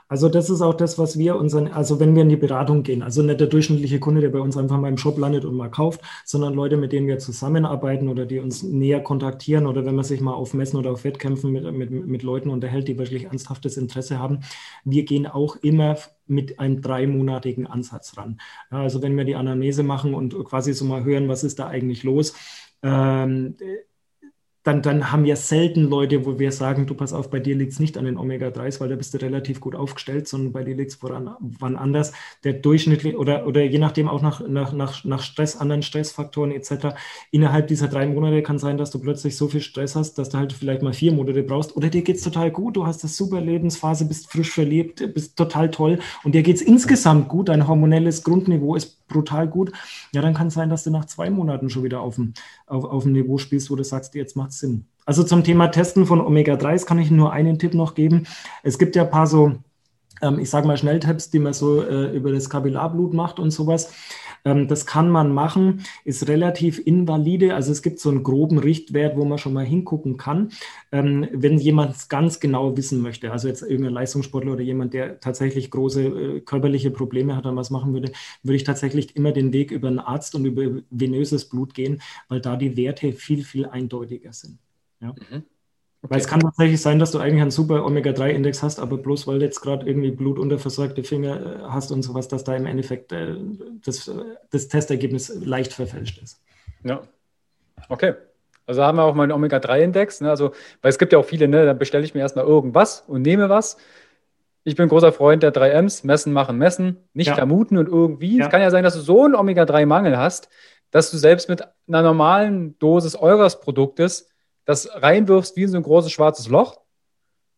also das ist auch das, was wir unseren, also wenn wir in die Beratung gehen, also nicht der durchschnittliche Kunde, der bei uns einfach mal im Shop landet und mal kauft, sondern Leute, mit denen wir zusammenarbeiten oder die uns näher kontaktieren oder wenn man sich mal auf Messen oder auf Wettkämpfen mit, mit, mit Leuten unterhält, die wirklich ernsthaftes Interesse haben. Wir gehen auch immer mit einem dreimonatigen Ansatz ran. Ja, also wenn wir die Anamnese machen und quasi so mal hören, was ist da eigentlich los, ähm, dann, dann haben wir selten Leute, wo wir sagen, du pass auf, bei dir liegt es nicht an den Omega-3s, weil da bist du relativ gut aufgestellt, sondern bei dir liegt es woran anders. Der durchschnittliche oder, oder je nachdem auch nach, nach, nach, nach Stress, anderen Stressfaktoren etc. Innerhalb dieser drei Monate kann sein, dass du plötzlich so viel Stress hast, dass du halt vielleicht mal vier Monate brauchst oder dir geht es total gut, du hast eine super Lebensphase, bist frisch verliebt, bist total toll und dir geht es insgesamt gut, dein hormonelles Grundniveau ist brutal gut. Ja, dann kann es sein, dass du nach zwei Monaten schon wieder auf dem, auf, auf dem Niveau spielst, wo du sagst, jetzt macht macht Sinn. Also zum Thema Testen von Omega-3s kann ich nur einen Tipp noch geben. Es gibt ja ein paar so, ähm, ich sage mal, Schnelltipps, die man so äh, über das Kapillarblut macht und sowas. Ähm, das kann man machen, ist relativ invalide. Also es gibt so einen groben Richtwert, wo man schon mal hingucken kann. Ähm, wenn jemand es ganz genau wissen möchte, also jetzt irgendein Leistungssportler oder jemand, der tatsächlich große äh, körperliche Probleme hat und was machen würde, würde ich tatsächlich immer den Weg über einen Arzt und über venöses Blut gehen, weil da die Werte viel, viel eindeutiger sind. Ja. Mhm. Okay. Weil es kann tatsächlich sein, dass du eigentlich einen super Omega-3-Index hast, aber bloß weil du jetzt gerade irgendwie blutunterversorgte Finger äh, hast und sowas, dass da im Endeffekt äh, das, das Testergebnis leicht verfälscht ist. Ja. Okay. Also haben wir auch mal einen Omega-3-Index. Ne? Also, weil es gibt ja auch viele, ne? dann bestelle ich mir erstmal irgendwas und nehme was. Ich bin großer Freund der 3Ms, messen, machen, messen, nicht ja. vermuten und irgendwie. Ja. Es kann ja sein, dass du so einen Omega-3-Mangel hast, dass du selbst mit einer normalen Dosis eures Produktes das reinwirfst wie in so ein großes schwarzes Loch.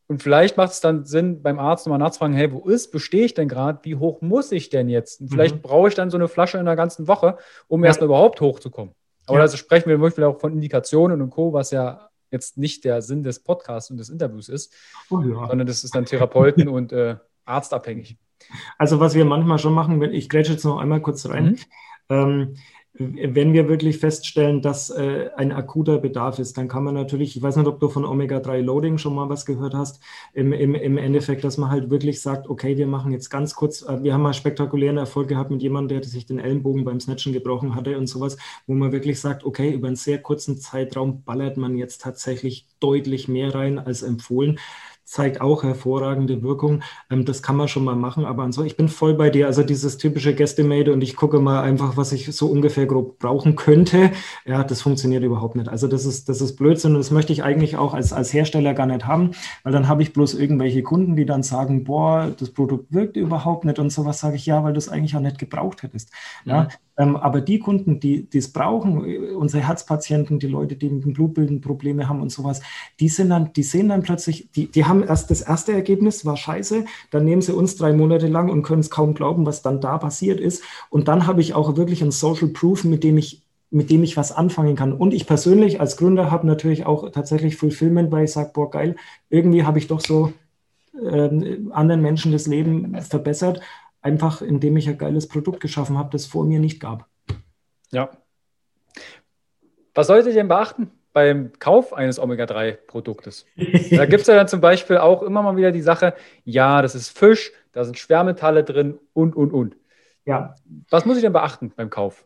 Und vielleicht macht es dann Sinn, beim Arzt nochmal nachzufragen, hey, wo ist, bestehe ich denn gerade? Wie hoch muss ich denn jetzt? Und vielleicht mhm. brauche ich dann so eine Flasche in der ganzen Woche, um ja. erstmal überhaupt hochzukommen. Aber ja. also sprechen wir wirklich auch von Indikationen und Co., was ja jetzt nicht der Sinn des Podcasts und des Interviews ist, oh ja. sondern das ist dann Therapeuten und äh, arztabhängig. Also was wir manchmal schon machen, wenn ich grätsche jetzt noch einmal kurz rein, mhm. ähm, wenn wir wirklich feststellen, dass äh, ein akuter Bedarf ist, dann kann man natürlich, ich weiß nicht, ob du von Omega-3-Loading schon mal was gehört hast, im, im, im Endeffekt, dass man halt wirklich sagt, okay, wir machen jetzt ganz kurz, äh, wir haben mal spektakulären Erfolg gehabt mit jemandem, der sich den Ellenbogen beim Snatchen gebrochen hatte und sowas, wo man wirklich sagt, okay, über einen sehr kurzen Zeitraum ballert man jetzt tatsächlich deutlich mehr rein als empfohlen zeigt auch hervorragende Wirkung. Ähm, das kann man schon mal machen, aber ansonsten, ich bin voll bei dir. Also dieses typische Gästemade und ich gucke mal einfach, was ich so ungefähr grob brauchen könnte. Ja, das funktioniert überhaupt nicht. Also das ist, das ist Blödsinn und das möchte ich eigentlich auch als, als Hersteller gar nicht haben, weil dann habe ich bloß irgendwelche Kunden, die dann sagen, boah, das Produkt wirkt überhaupt nicht und sowas sage ich, ja, weil du es eigentlich auch nicht gebraucht hättest. Ja, mhm. Ähm, aber die Kunden, die es brauchen, äh, unsere Herzpatienten, die Leute, die mit dem Blutbilden Probleme haben und sowas, die sind dann, die sehen dann plötzlich, die, die haben erst das erste Ergebnis, war scheiße, dann nehmen sie uns drei Monate lang und können es kaum glauben, was dann da passiert ist. Und dann habe ich auch wirklich ein Social Proof, mit dem ich mit dem ich was anfangen kann. Und ich persönlich als Gründer habe natürlich auch tatsächlich Fulfillment, weil ich sage, boah, geil, irgendwie habe ich doch so äh, anderen Menschen das Leben verbessert einfach indem ich ein geiles Produkt geschaffen habe, das vor mir nicht gab. Ja. Was solltet ihr denn beachten beim Kauf eines Omega-3-Produktes? da gibt es ja dann zum Beispiel auch immer mal wieder die Sache, ja, das ist Fisch, da sind Schwermetalle drin und, und, und. Ja. Was muss ich denn beachten beim Kauf?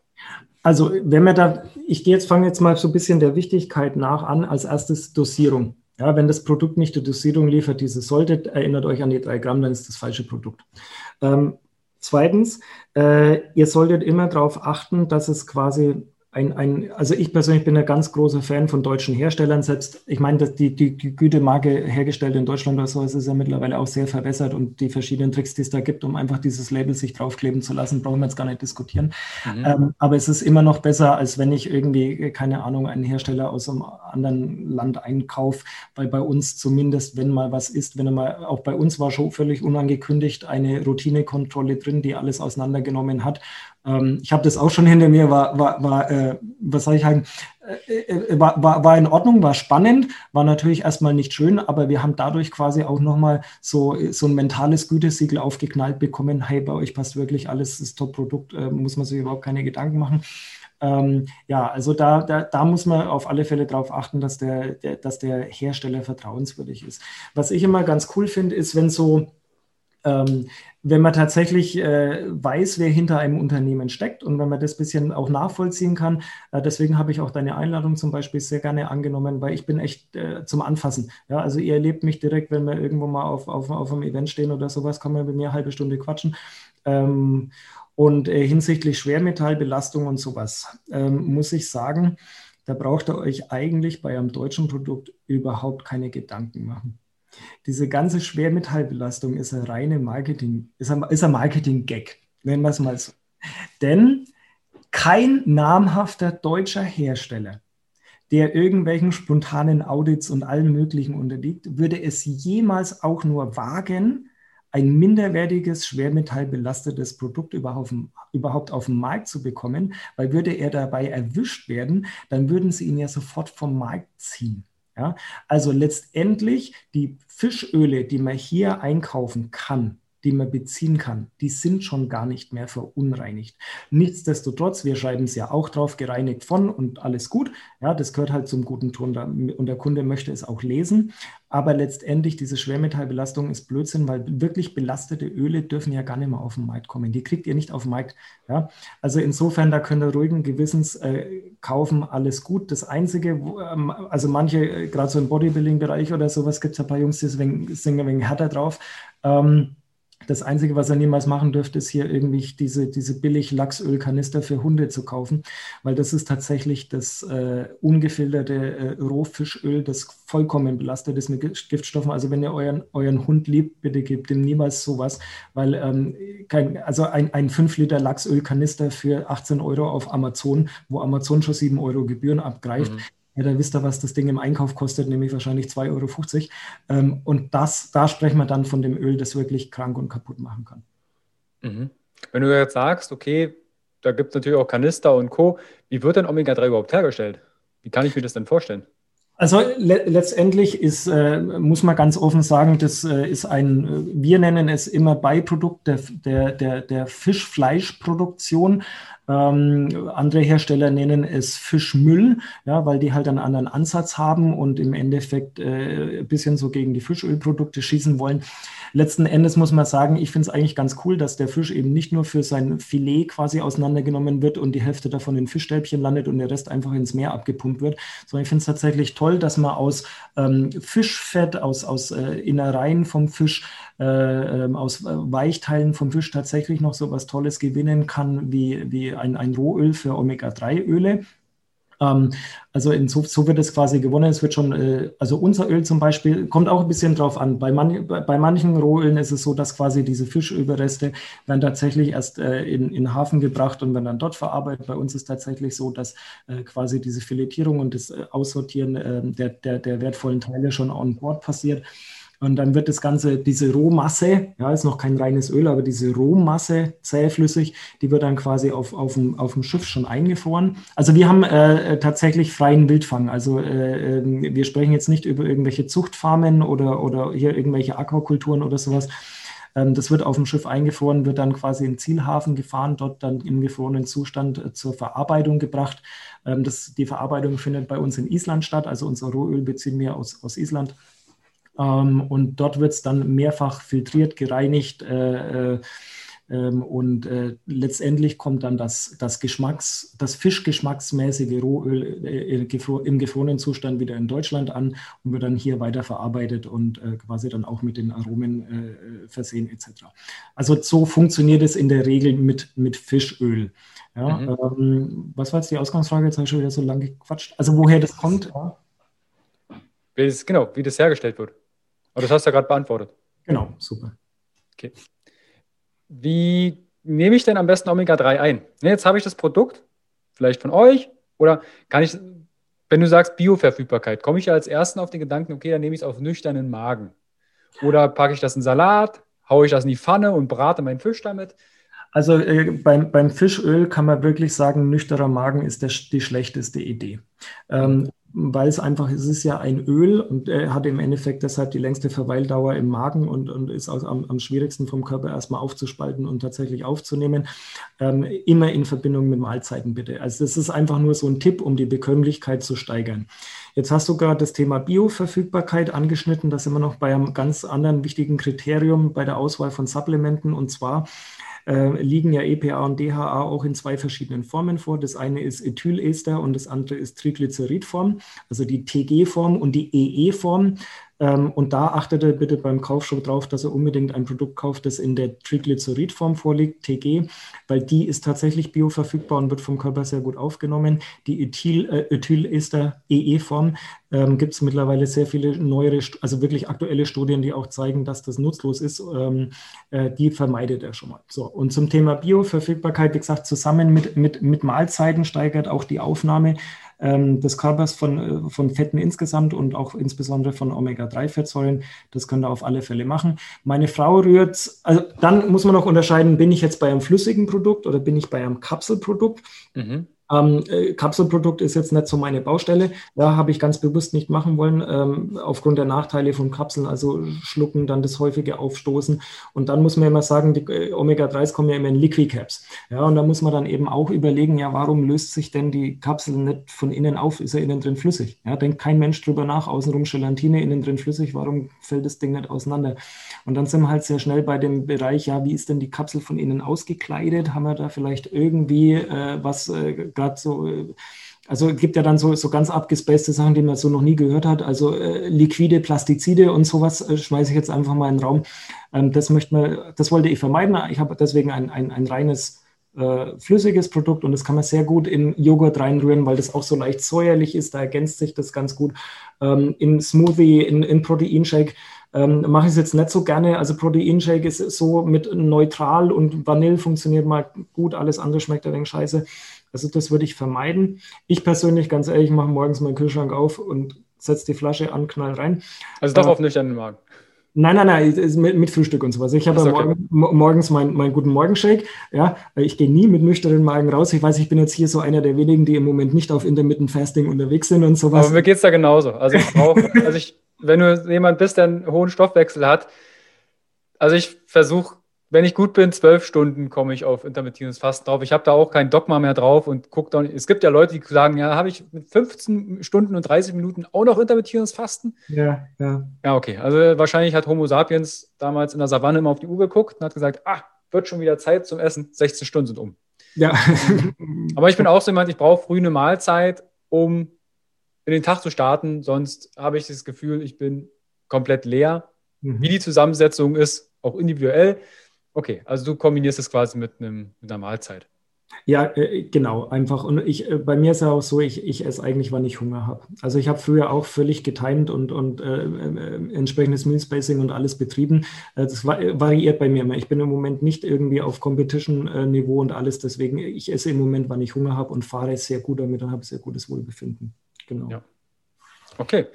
Also, wenn wir da, ich gehe jetzt, fange jetzt mal so ein bisschen der Wichtigkeit nach an. Als erstes Dosierung. Ja, wenn das Produkt nicht die Dosierung liefert, die es sollte, erinnert euch an die drei Gramm, dann ist das falsche Produkt. Ähm, zweitens, äh, ihr solltet immer darauf achten, dass es quasi ein, ein, also ich persönlich bin ein ganz großer Fan von deutschen Herstellern. Selbst, ich meine, die, die, die Gütemarke hergestellt in Deutschland oder so ist ja mittlerweile auch sehr verbessert und die verschiedenen Tricks, die es da gibt, um einfach dieses Label sich draufkleben zu lassen, brauchen wir jetzt gar nicht diskutieren. Mhm. Ähm, aber es ist immer noch besser, als wenn ich irgendwie, keine Ahnung, einen Hersteller aus einem anderen Land einkaufe, weil bei uns zumindest, wenn mal was ist, wenn mal, auch bei uns war schon völlig unangekündigt eine Routinekontrolle drin, die alles auseinandergenommen hat ähm, ich habe das auch schon hinter mir, war, war, war äh, was soll ich sagen, äh, äh, war, war, war in Ordnung, war spannend, war natürlich erstmal nicht schön, aber wir haben dadurch quasi auch nochmal so, so ein mentales Gütesiegel aufgeknallt bekommen. Hey, bei euch passt wirklich alles, das Top-Produkt, äh, muss man sich überhaupt keine Gedanken machen. Ähm, ja, also da, da, da muss man auf alle Fälle darauf achten, dass der, der, dass der Hersteller vertrauenswürdig ist. Was ich immer ganz cool finde, ist, wenn so ähm, wenn man tatsächlich äh, weiß, wer hinter einem Unternehmen steckt und wenn man das bisschen auch nachvollziehen kann, äh, deswegen habe ich auch deine Einladung zum Beispiel sehr gerne angenommen, weil ich bin echt äh, zum Anfassen. Ja, also ihr erlebt mich direkt, wenn wir irgendwo mal auf, auf, auf einem Event stehen oder sowas, kann man bei mir eine halbe Stunde quatschen. Ähm, und äh, hinsichtlich Schwermetallbelastung und sowas ähm, muss ich sagen, da braucht ihr euch eigentlich bei einem deutschen Produkt überhaupt keine Gedanken machen. Diese ganze Schwermetallbelastung ist ein reine Marketing, ist ein, ist ein Marketing-Gag, nennen wir es mal so. Denn kein namhafter deutscher Hersteller, der irgendwelchen spontanen Audits und allem Möglichen unterliegt, würde es jemals auch nur wagen, ein minderwertiges, schwermetallbelastetes Produkt überhaupt auf den Markt zu bekommen, weil würde er dabei erwischt werden, dann würden sie ihn ja sofort vom Markt ziehen. Ja? Also letztendlich die Fischöle, die man hier einkaufen kann, die man beziehen kann, die sind schon gar nicht mehr verunreinigt. Nichtsdestotrotz, wir schreiben es ja auch drauf, gereinigt von und alles gut. Ja, das gehört halt zum guten Ton und der Kunde möchte es auch lesen. Aber letztendlich, diese Schwermetallbelastung ist Blödsinn, weil wirklich belastete Öle dürfen ja gar nicht mehr auf den Markt kommen. Die kriegt ihr nicht auf den Markt. Ja? Also insofern, da könnt ihr ruhigen Gewissens äh, kaufen, alles gut. Das Einzige, wo, ähm, also manche, äh, gerade so im Bodybuilding-Bereich oder sowas, gibt es ein paar Jungs, die sind ein wenig härter drauf. Ähm, das Einzige, was er niemals machen dürfte, ist hier irgendwie diese, diese billig Lachsölkanister für Hunde zu kaufen, weil das ist tatsächlich das äh, ungefilterte äh, Rohfischöl, das vollkommen belastet ist mit Giftstoffen. Also wenn ihr euren, euren Hund liebt, bitte gebt ihm niemals sowas, weil ähm, kein, also ein, ein 5 Liter Lachsölkanister für 18 Euro auf Amazon, wo Amazon schon 7 Euro Gebühren abgreift, mhm ja, da wisst ihr, was das Ding im Einkauf kostet, nämlich wahrscheinlich 2,50 Euro. Ähm, und das, da sprechen wir dann von dem Öl, das wirklich krank und kaputt machen kann. Mhm. Wenn du jetzt sagst, okay, da gibt es natürlich auch Kanister und Co., wie wird denn Omega-3 überhaupt hergestellt? Wie kann ich mir das denn vorstellen? Also le letztendlich ist, äh, muss man ganz offen sagen, das äh, ist ein, äh, wir nennen es immer Beiprodukt der, der, der, der Fischfleischproduktion. Ähm, andere Hersteller nennen es Fischmüll, ja, weil die halt einen anderen Ansatz haben und im Endeffekt äh, ein bisschen so gegen die Fischölprodukte schießen wollen. Letzten Endes muss man sagen, ich finde es eigentlich ganz cool, dass der Fisch eben nicht nur für sein Filet quasi auseinandergenommen wird und die Hälfte davon in Fischstäbchen landet und der Rest einfach ins Meer abgepumpt wird, sondern ich finde es tatsächlich toll, dass man aus ähm, Fischfett, aus, aus äh, Innereien vom Fisch äh, ähm, aus Weichteilen vom Fisch tatsächlich noch so was Tolles gewinnen kann, wie, wie ein, ein Rohöl für Omega-3-Öle. Ähm, also in, so, so, wird es quasi gewonnen. Es wird schon, äh, also unser Öl zum Beispiel, kommt auch ein bisschen drauf an. Bei, man, bei, manchen Rohölen ist es so, dass quasi diese Fischüberreste werden tatsächlich erst äh, in, in Hafen gebracht und werden dann dort verarbeitet. Bei uns ist tatsächlich so, dass äh, quasi diese Filetierung und das äh, Aussortieren äh, der, der, der wertvollen Teile schon on Bord passiert. Und dann wird das Ganze, diese Rohmasse, ja, ist noch kein reines Öl, aber diese Rohmasse, zähflüssig, die wird dann quasi auf, auf, dem, auf dem Schiff schon eingefroren. Also wir haben äh, tatsächlich freien Wildfang. Also äh, ähm, wir sprechen jetzt nicht über irgendwelche Zuchtfarmen oder, oder hier irgendwelche Aquakulturen oder sowas. Ähm, das wird auf dem Schiff eingefroren, wird dann quasi in Zielhafen gefahren, dort dann im gefrorenen Zustand äh, zur Verarbeitung gebracht. Ähm, das, die Verarbeitung findet bei uns in Island statt. Also unser Rohöl beziehen wir aus, aus Island. Ähm, und dort wird es dann mehrfach filtriert, gereinigt, äh, äh, Ähm, und äh, letztendlich kommt dann das, das Geschmacks, das fischgeschmacksmäßige Rohöl im gefrorenen Zustand wieder in Deutschland an und wird dann hier weiterverarbeitet und quasi dann auch mit den Aromen versehen etc. Also so funktioniert es in der Regel mit, mit Fischöl. Ja, mhm. ähm, was war jetzt die Ausgangsfrage? Jetzt habe ich schon wieder so lange gequatscht. Also woher das kommt? Ja. Wie das, genau, wie das hergestellt wird. Aber das hast du ja gerade beantwortet. Genau, super. Okay. Wie nehme ich denn am besten Omega-3 ein? Jetzt habe ich das Produkt, vielleicht von euch, oder kann ich, wenn du sagst Bioverfügbarkeit, komme ich ja als Ersten auf den Gedanken, okay, dann nehme ich es auf nüchternen Magen. Oder packe ich das in Salat, haue ich das in die Pfanne und brate meinen Fisch damit. Also äh, beim, beim Fischöl kann man wirklich sagen, nüchterner Magen ist der, die schlechteste Idee. Ähm, weil es einfach, es ist ja ein Öl und er hat im Endeffekt deshalb die längste Verweildauer im Magen und, und ist auch am, am schwierigsten vom Körper erstmal aufzuspalten und tatsächlich aufzunehmen. Ähm, immer in Verbindung mit Mahlzeiten bitte. Also das ist einfach nur so ein Tipp, um die Bekömmlichkeit zu steigern. Jetzt hast du gerade das Thema Bioverfügbarkeit angeschnitten. Das sind wir noch bei einem ganz anderen wichtigen Kriterium bei der Auswahl von Supplementen und zwar äh, liegen ja EPA und DHA auch in zwei verschiedenen Formen vor. Das eine ist Ethylester und das andere ist Triglyceridform, also die TG-Form und die EE-Form. Ähm, und da achtet er bitte beim Kauf schon drauf, dass er unbedingt ein Produkt kauft, das in der Triglyceridform vorliegt, TG, weil die ist tatsächlich bioverfügbar und wird vom Körper sehr gut aufgenommen. Die Ethyl, äh, Ethylester EE-Form ähm, gibt es mittlerweile sehr viele neuere, also wirklich aktuelle Studien, die auch zeigen, dass das nutzlos ist. Ähm, äh, die vermeidet er schon mal. So, und zum Thema Bioverfügbarkeit, wie gesagt, zusammen mit, mit, mit Mahlzeiten steigert auch die Aufnahme ähm, des Körpers von, äh, von Fetten insgesamt und auch insbesondere von Omega-3-Fettsäuren. Das könnt ihr auf alle Fälle machen. Meine Frau rührt, also dann muss man noch unterscheiden, bin ich jetzt bei einem flüssigen Produkt oder bin ich bei einem Kapselprodukt? Mhm. Ähm, äh, Kapselprodukt ist jetzt nicht so meine Baustelle. Ja, habe ich ganz bewusst nicht machen wollen, ähm, aufgrund der Nachteile von Kapseln, also schlucken, dann das häufige Aufstoßen. Und dann muss man immer sagen, die äh, Omega-3s kommen ja immer in Liquid Caps. Ja, und da muss man dann eben auch überlegen, ja, warum löst sich denn die Kapsel nicht von innen auf? Ist ja innen drin flüssig? Ja, denkt kein Mensch drüber nach, außenrum Gelatine, innen drin flüssig, warum fällt das Ding nicht auseinander? Und dann sind wir halt sehr schnell bei dem Bereich, ja, wie ist denn die Kapsel von innen ausgekleidet? Haben wir da vielleicht irgendwie äh, was äh, gerade so, äh, also es gibt ja dann so, so ganz abgespacete Sachen, die man so noch nie gehört hat. Also äh, liquide Plastizide und sowas äh, schmeiße ich jetzt einfach mal in den Raum. Ähm, das möchte man, das wollte ich vermeiden. Ich habe deswegen ein, ein, ein reines äh, flüssiges Produkt und das kann man sehr gut in Joghurt reinrühren, weil das auch so leicht säuerlich ist. Da ergänzt sich das ganz gut. Ähm, in Smoothie, in, in Proteinshake ähm, mache ich es jetzt nicht so gerne. Also Proteinshake ist so mit neutral und Vanille funktioniert mal gut. Alles andere schmeckt ein wenig scheiße. Also das würde ich vermeiden. Ich persönlich, ganz ehrlich, mache morgens meinen Kühlschrank auf und setze die Flasche an, knall rein. Also doch äh, auf nüchternen Magen. Nein, nein, nein, mit, mit, Frühstück und sowas. Ich habe okay. morgen, morgens meinen mein guten Morgenshake. Ja, ich gehe nie mit nüchternen Magen raus. Ich weiß, ich bin jetzt hier so einer der wenigen, die im Moment nicht auf Intermittent Fasting unterwegs sind und sowas. Aber mir geht es da genauso. Also ich brauche, also ich, wenn du jemand bist, der einen hohen Stoffwechsel hat, also ich versuche wenn ich gut bin, zwölf Stunden komme ich auf intermittierendes Fasten drauf. Ich habe da auch kein Dogma mehr drauf und gucke da nicht. Es gibt ja Leute, die sagen, ja, habe ich mit 15 Stunden und 30 Minuten auch noch intermittierendes Fasten? Ja, ja. Ja, okay. Also wahrscheinlich hat Homo sapiens damals in der Savanne immer auf die Uhr geguckt und hat gesagt, ah, wird schon wieder Zeit zum Essen. 16 Stunden sind um. Ja. Aber ich bin auch so jemand, ich brauche früh eine Mahlzeit, um in den Tag zu starten. Sonst habe ich das Gefühl, ich bin komplett leer. Mhm. Wie die Zusammensetzung ist, auch individuell. Okay, also du kombinierst es quasi mit, einem, mit einer Mahlzeit. Ja, äh, genau, einfach. Und ich, äh, bei mir ist ja auch so, ich, ich esse eigentlich, wann ich Hunger habe. Also ich habe früher auch völlig getimed und, und äh, äh, entsprechendes Meal Spacing und alles betrieben. Das variiert bei mir immer. Ich bin im Moment nicht irgendwie auf Competition-Niveau und alles. Deswegen, ich esse im Moment, wann ich Hunger habe und fahre sehr gut damit und habe sehr gutes Wohlbefinden. Genau. Ja. Okay.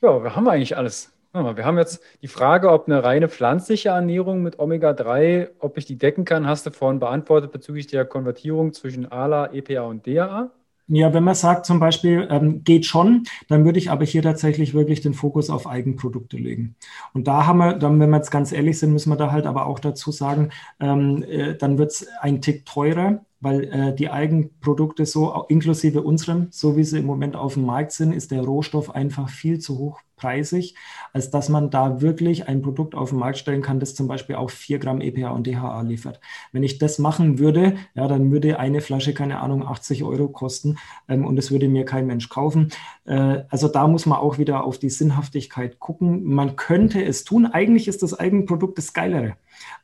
Ja, wir haben eigentlich alles. Wir haben jetzt die Frage, ob eine reine pflanzliche Ernährung mit Omega-3, ob ich die decken kann, hast du vorhin beantwortet bezüglich der Konvertierung zwischen ALA, EPA und DHA. Ja, wenn man sagt zum Beispiel, ähm, geht schon, dann würde ich aber hier tatsächlich wirklich den Fokus auf Eigenprodukte legen. Und da haben wir, dann, wenn wir jetzt ganz ehrlich sind, müssen wir da halt aber auch dazu sagen, ähm, äh, dann wird es ein Tick teurer, weil äh, die Eigenprodukte so, inklusive unserem, so wie sie im Moment auf dem Markt sind, ist der Rohstoff einfach viel zu hoch preisig, als dass man da wirklich ein Produkt auf den Markt stellen kann, das zum Beispiel auch 4 Gramm EPA und DHA liefert. Wenn ich das machen würde, ja, dann würde eine Flasche, keine Ahnung, 80 Euro kosten ähm, und es würde mir kein Mensch kaufen. Äh, also da muss man auch wieder auf die Sinnhaftigkeit gucken. Man könnte es tun. Eigentlich ist das Eigenprodukt das Geilere.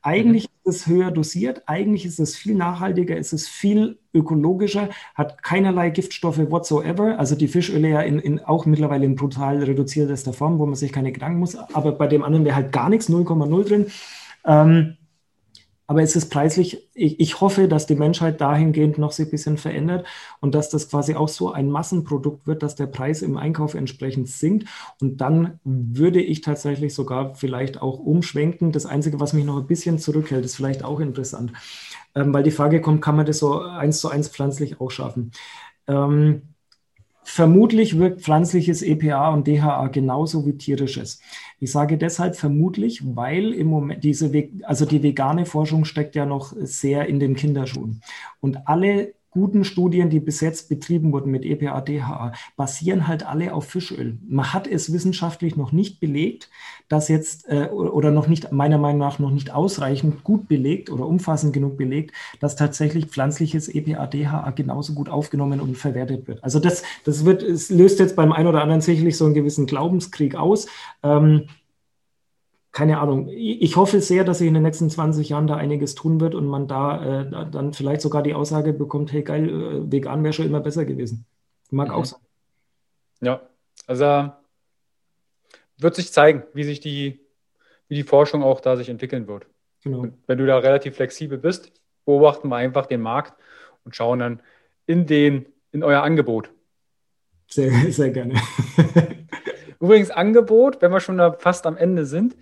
Eigentlich ist es höher dosiert, eigentlich ist es viel nachhaltiger, ist es viel ökologischer, hat keinerlei Giftstoffe whatsoever. Also die Fischöle ja in, in auch mittlerweile in brutal reduzierter Form, wo man sich keine Gedanken muss. Aber bei dem anderen wäre halt gar nichts, 0,0 drin. Ähm, aber es ist preislich, ich, ich, hoffe, dass die Menschheit dahingehend noch sich ein bisschen verändert und dass das quasi auch so ein Massenprodukt wird, dass der Preis im Einkauf entsprechend sinkt. Und dann würde ich tatsächlich sogar vielleicht auch umschwenken. Das Einzige, was mich noch ein bisschen zurückhält, ist vielleicht auch interessant, ähm, weil die Frage kommt, kann man das so eins zu eins pflanzlich auch schaffen? Ähm, Vermutlich wirkt pflanzliches EPA und DHA genauso wie tierisches. Ich sage deshalb vermutlich, weil im Moment diese, also die vegane Forschung steckt ja noch sehr in den Kinderschuhen. Und alle guten Studien, die bis jetzt betrieben wurden mit EPA, DHA, basieren halt alle auf Fischöl. Man hat es wissenschaftlich noch nicht belegt, dass jetzt äh, oder noch nicht, meiner Meinung nach noch nicht ausreichend gut belegt oder umfassend genug belegt, dass tatsächlich pflanzliches EPA, DHA genauso gut aufgenommen und verwertet wird. Also das, das wird, es löst jetzt beim einen oder anderen sicherlich so einen gewissen Glaubenskrieg aus. Ähm, keine Ahnung, ich hoffe sehr, dass sich in den nächsten 20 Jahren da einiges tun wird und man da äh, dann vielleicht sogar die Aussage bekommt, hey geil, äh, vegan wäre schon immer besser gewesen. Mag mhm. auch sein. Ja, also wird sich zeigen, wie sich die, wie die Forschung auch da sich entwickeln wird. Genau. wenn du da relativ flexibel bist, beobachten wir einfach den Markt und schauen dann in den, in euer Angebot. Sehr, sehr gerne. Übrigens Angebot, wenn wir schon da fast am Ende sind,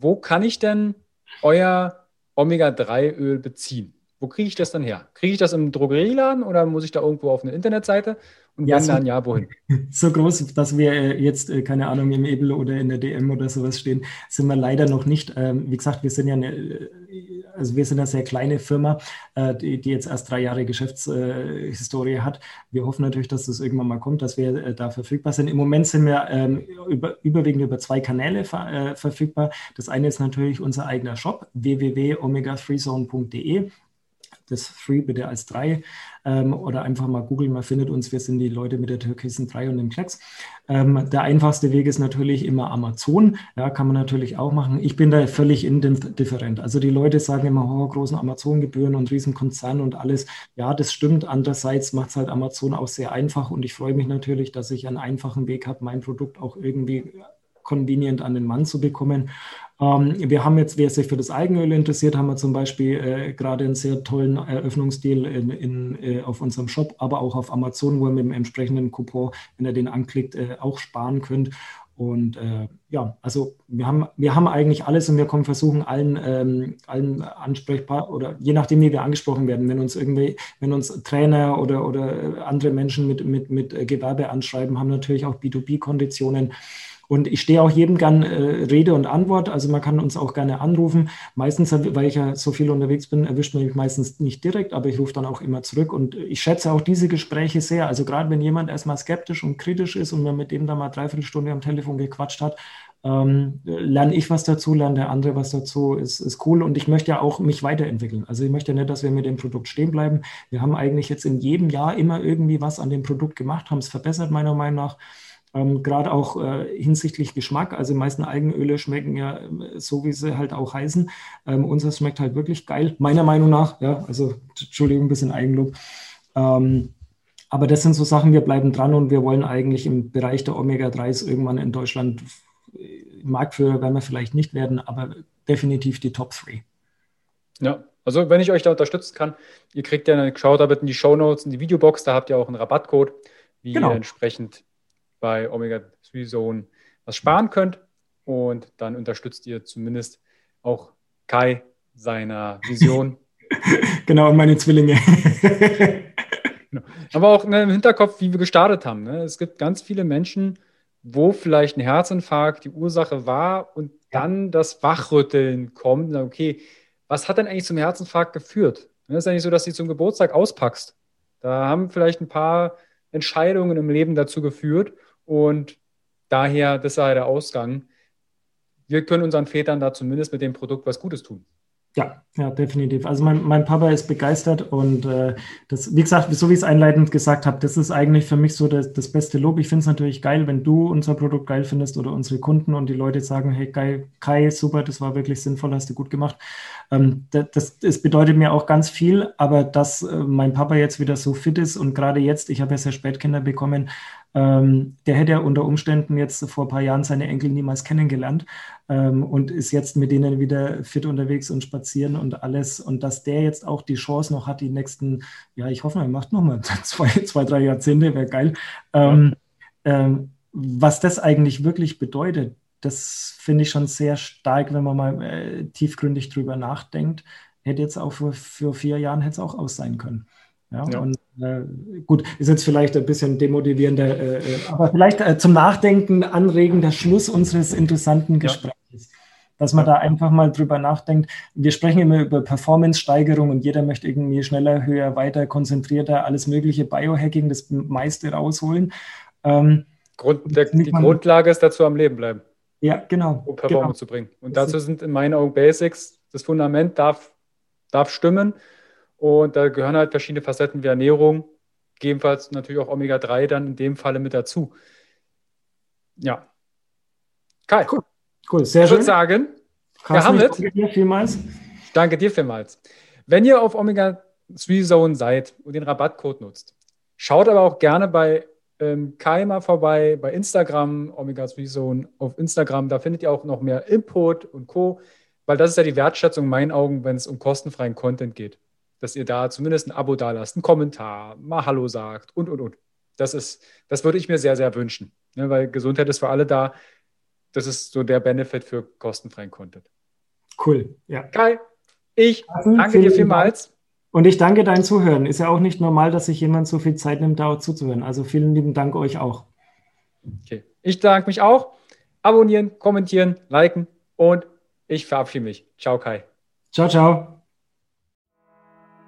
wo kann ich denn euer Omega-3-Öl beziehen? Wo kriege ich das dann her? Kriege ich das im Drogerieladen oder muss ich da irgendwo auf eine Internetseite? Und ja, wenn so, dann, ja, wohin? So groß, dass wir äh, jetzt, äh, keine Ahnung, im Ebel oder in der DM oder sowas stehen, sind wir leider noch nicht. Ähm, wie gesagt, wir sind ja eine, äh, also wir sind eine sehr kleine Firma, die, die jetzt erst drei Jahre Geschäftshistorie hat. Wir hoffen natürlich, dass das irgendwann mal kommt, dass wir da verfügbar sind. Im Moment sind wir ähm, über, überwiegend über zwei Kanäle ver, verfügbar. Das eine ist natürlich unser eigener Shop, www.omega3zone.de das Free bitte als 3 ähm, oder einfach mal googeln, man findet uns, wir sind die Leute mit der türkisen 3 und dem Klecks. Ähm, der einfachste Weg ist natürlich immer Amazon, ja, kann man natürlich auch machen. Ich bin da völlig indifferent. Also die Leute sagen immer, oh, großen Amazon-Gebühren und Riesenkonzern und alles. Ja, das stimmt. Andererseits macht es halt Amazon auch sehr einfach und ich freue mich natürlich, dass ich einen einfachen Weg habe, mein Produkt auch irgendwie convenient an den Mann zu bekommen. Ähm, wir haben jetzt, wer sich für das Eigenöl interessiert, haben wir zum Beispiel äh, gerade einen sehr tollen Eröffnungsdeal in, in, äh, auf unserem Shop, aber auch auf Amazon, wo ihr mit dem entsprechenden Coupon, wenn ihr den anklickt, äh, auch sparen könnt. Und äh, ja, also wir haben, wir haben eigentlich alles und wir kommen versuchen, allen, ähm, allen ansprechbar oder je nachdem, wie wir angesprochen werden, wenn uns irgendwie, wenn uns Trainer oder, oder andere Menschen mit, mit, mit Gewerbe anschreiben, haben natürlich auch B2B-Konditionen. Und ich stehe auch jedem gern äh, Rede und Antwort. Also man kann uns auch gerne anrufen. Meistens, weil ich ja so viel unterwegs bin, erwischt man mich meistens nicht direkt, aber ich rufe dann auch immer zurück. Und ich schätze auch diese Gespräche sehr. Also gerade wenn jemand erstmal skeptisch und kritisch ist und man mit dem dann mal dreiviertel Stunde am Telefon gequatscht hat, ähm, lerne ich was dazu, lerne der andere was dazu, ist, ist cool. Und ich möchte ja auch mich weiterentwickeln. Also ich möchte nicht, dass wir mit dem Produkt stehen bleiben. Wir haben eigentlich jetzt in jedem Jahr immer irgendwie was an dem Produkt gemacht, haben es verbessert, meiner Meinung nach. Ähm, Gerade auch äh, hinsichtlich Geschmack. Also die meisten Algenöle schmecken ja äh, so, wie sie halt auch heißen. Ähm, unseres schmeckt halt wirklich geil, meiner Meinung nach. Ja, also Entschuldigung, ein bisschen Eigenlob. Ähm, aber das sind so Sachen, wir bleiben dran und wir wollen eigentlich im Bereich der Omega-3s irgendwann in Deutschland äh, Marktführer werden wir vielleicht nicht werden, aber definitiv die Top 3. Ja, also wenn ich euch da unterstützen kann, ihr kriegt ja, schaut da bitte in die Show Notes, in die Videobox, da habt ihr auch einen Rabattcode, wie genau. ihr entsprechend bei Omega-3 Zone was sparen könnt. Und dann unterstützt ihr zumindest auch Kai seiner Vision. genau, meine Zwillinge. genau. Aber auch ne, im Hinterkopf, wie wir gestartet haben. Ne? Es gibt ganz viele Menschen, wo vielleicht ein Herzinfarkt die Ursache war und dann das Wachrütteln kommt. Okay, was hat denn eigentlich zum Herzinfarkt geführt? Es ist ja nicht so, dass du zum Geburtstag auspackst. Da haben vielleicht ein paar Entscheidungen im Leben dazu geführt. Und daher, das sei der Ausgang. Wir können unseren Vätern da zumindest mit dem Produkt was Gutes tun. Ja, ja, definitiv. Also mein, mein Papa ist begeistert und äh, das, wie gesagt, so wie ich es einleitend gesagt habe, das ist eigentlich für mich so das, das beste Lob. Ich finde es natürlich geil, wenn du unser Produkt geil findest oder unsere Kunden und die Leute sagen, hey, geil, Kai, super, das war wirklich sinnvoll, hast du gut gemacht. Ähm, das, das, das, bedeutet mir auch ganz viel, aber dass äh, mein Papa jetzt wieder so fit ist und gerade jetzt, ich habe ja sehr spät Kinder bekommen, ähm, der hätte ja unter Umständen jetzt vor ein paar Jahren seine Enkel niemals kennengelernt ähm, und ist jetzt mit denen wieder fit unterwegs und spazieren und alles. Und dass der jetzt auch die Chance noch hat, die nächsten, ja, ich hoffe, er macht noch mal zwei, zwei drei Jahrzehnte, wäre geil. Ähm, ähm, was das eigentlich wirklich bedeutet, das finde ich schon sehr stark, wenn man mal äh, tiefgründig drüber nachdenkt. Hätte jetzt auch vor, vor vier Jahren hätte es auch aus sein können. Ja, ja. Und äh, gut, ist jetzt vielleicht ein bisschen demotivierender, äh, äh aber vielleicht äh, zum Nachdenken anregender Schluss unseres interessanten Gesprächs. Ja. Dass man da einfach mal drüber nachdenkt. Wir sprechen immer über Performance-Steigerung und jeder möchte irgendwie schneller, höher, weiter, konzentrierter, alles mögliche Biohacking, das meiste rausholen. Ähm, Grund, der, die man, Grundlage ist dazu am Leben bleiben. Ja, genau. Um Performance genau. zu bringen. Und dazu sind in meinen Augen Basics, das Fundament darf, darf stimmen und da gehören halt verschiedene Facetten wie Ernährung, gegebenenfalls natürlich auch Omega-3 dann in dem Falle mit dazu. Ja. Kai. Cool, cool. sehr ich schön. Ich würde sagen, wir haben danke dir vielmals. Danke dir vielmals. Wenn ihr auf Omega-3 Zone seid und den Rabattcode nutzt, schaut aber auch gerne bei ähm, Kai mal vorbei, bei Instagram, Omega-3 Zone auf Instagram. Da findet ihr auch noch mehr Input und Co., weil das ist ja die Wertschätzung in meinen Augen, wenn es um kostenfreien Content geht dass ihr da zumindest ein Abo da lasst, einen Kommentar, mal Hallo sagt und, und, und. Das ist, das würde ich mir sehr, sehr wünschen, ne, weil Gesundheit ist für alle da. Das ist so der Benefit für kostenfreien Content. Cool, ja. Kai, ich also, danke dir vielmals. Und ich danke deinen Zuhören. Ist ja auch nicht normal, dass sich jemand so viel Zeit nimmt, da zuzuhören. Also vielen lieben Dank euch auch. Okay, ich danke mich auch. Abonnieren, kommentieren, liken und ich verabschiede mich. Ciao, Kai. Ciao, ciao.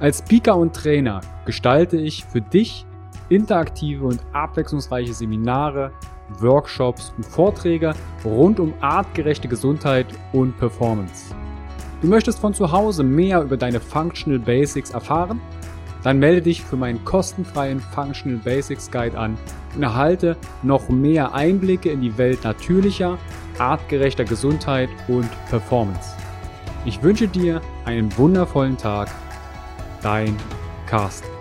als Speaker und Trainer gestalte ich für dich interaktive und abwechslungsreiche Seminare, Workshops und Vorträge rund um artgerechte Gesundheit und Performance. Du möchtest von zu Hause mehr über deine Functional Basics erfahren? Dann melde dich für meinen kostenfreien Functional Basics Guide an und erhalte noch mehr Einblicke in die Welt natürlicher, artgerechter Gesundheit und Performance. Ich wünsche dir einen wundervollen Tag Dein Carsten.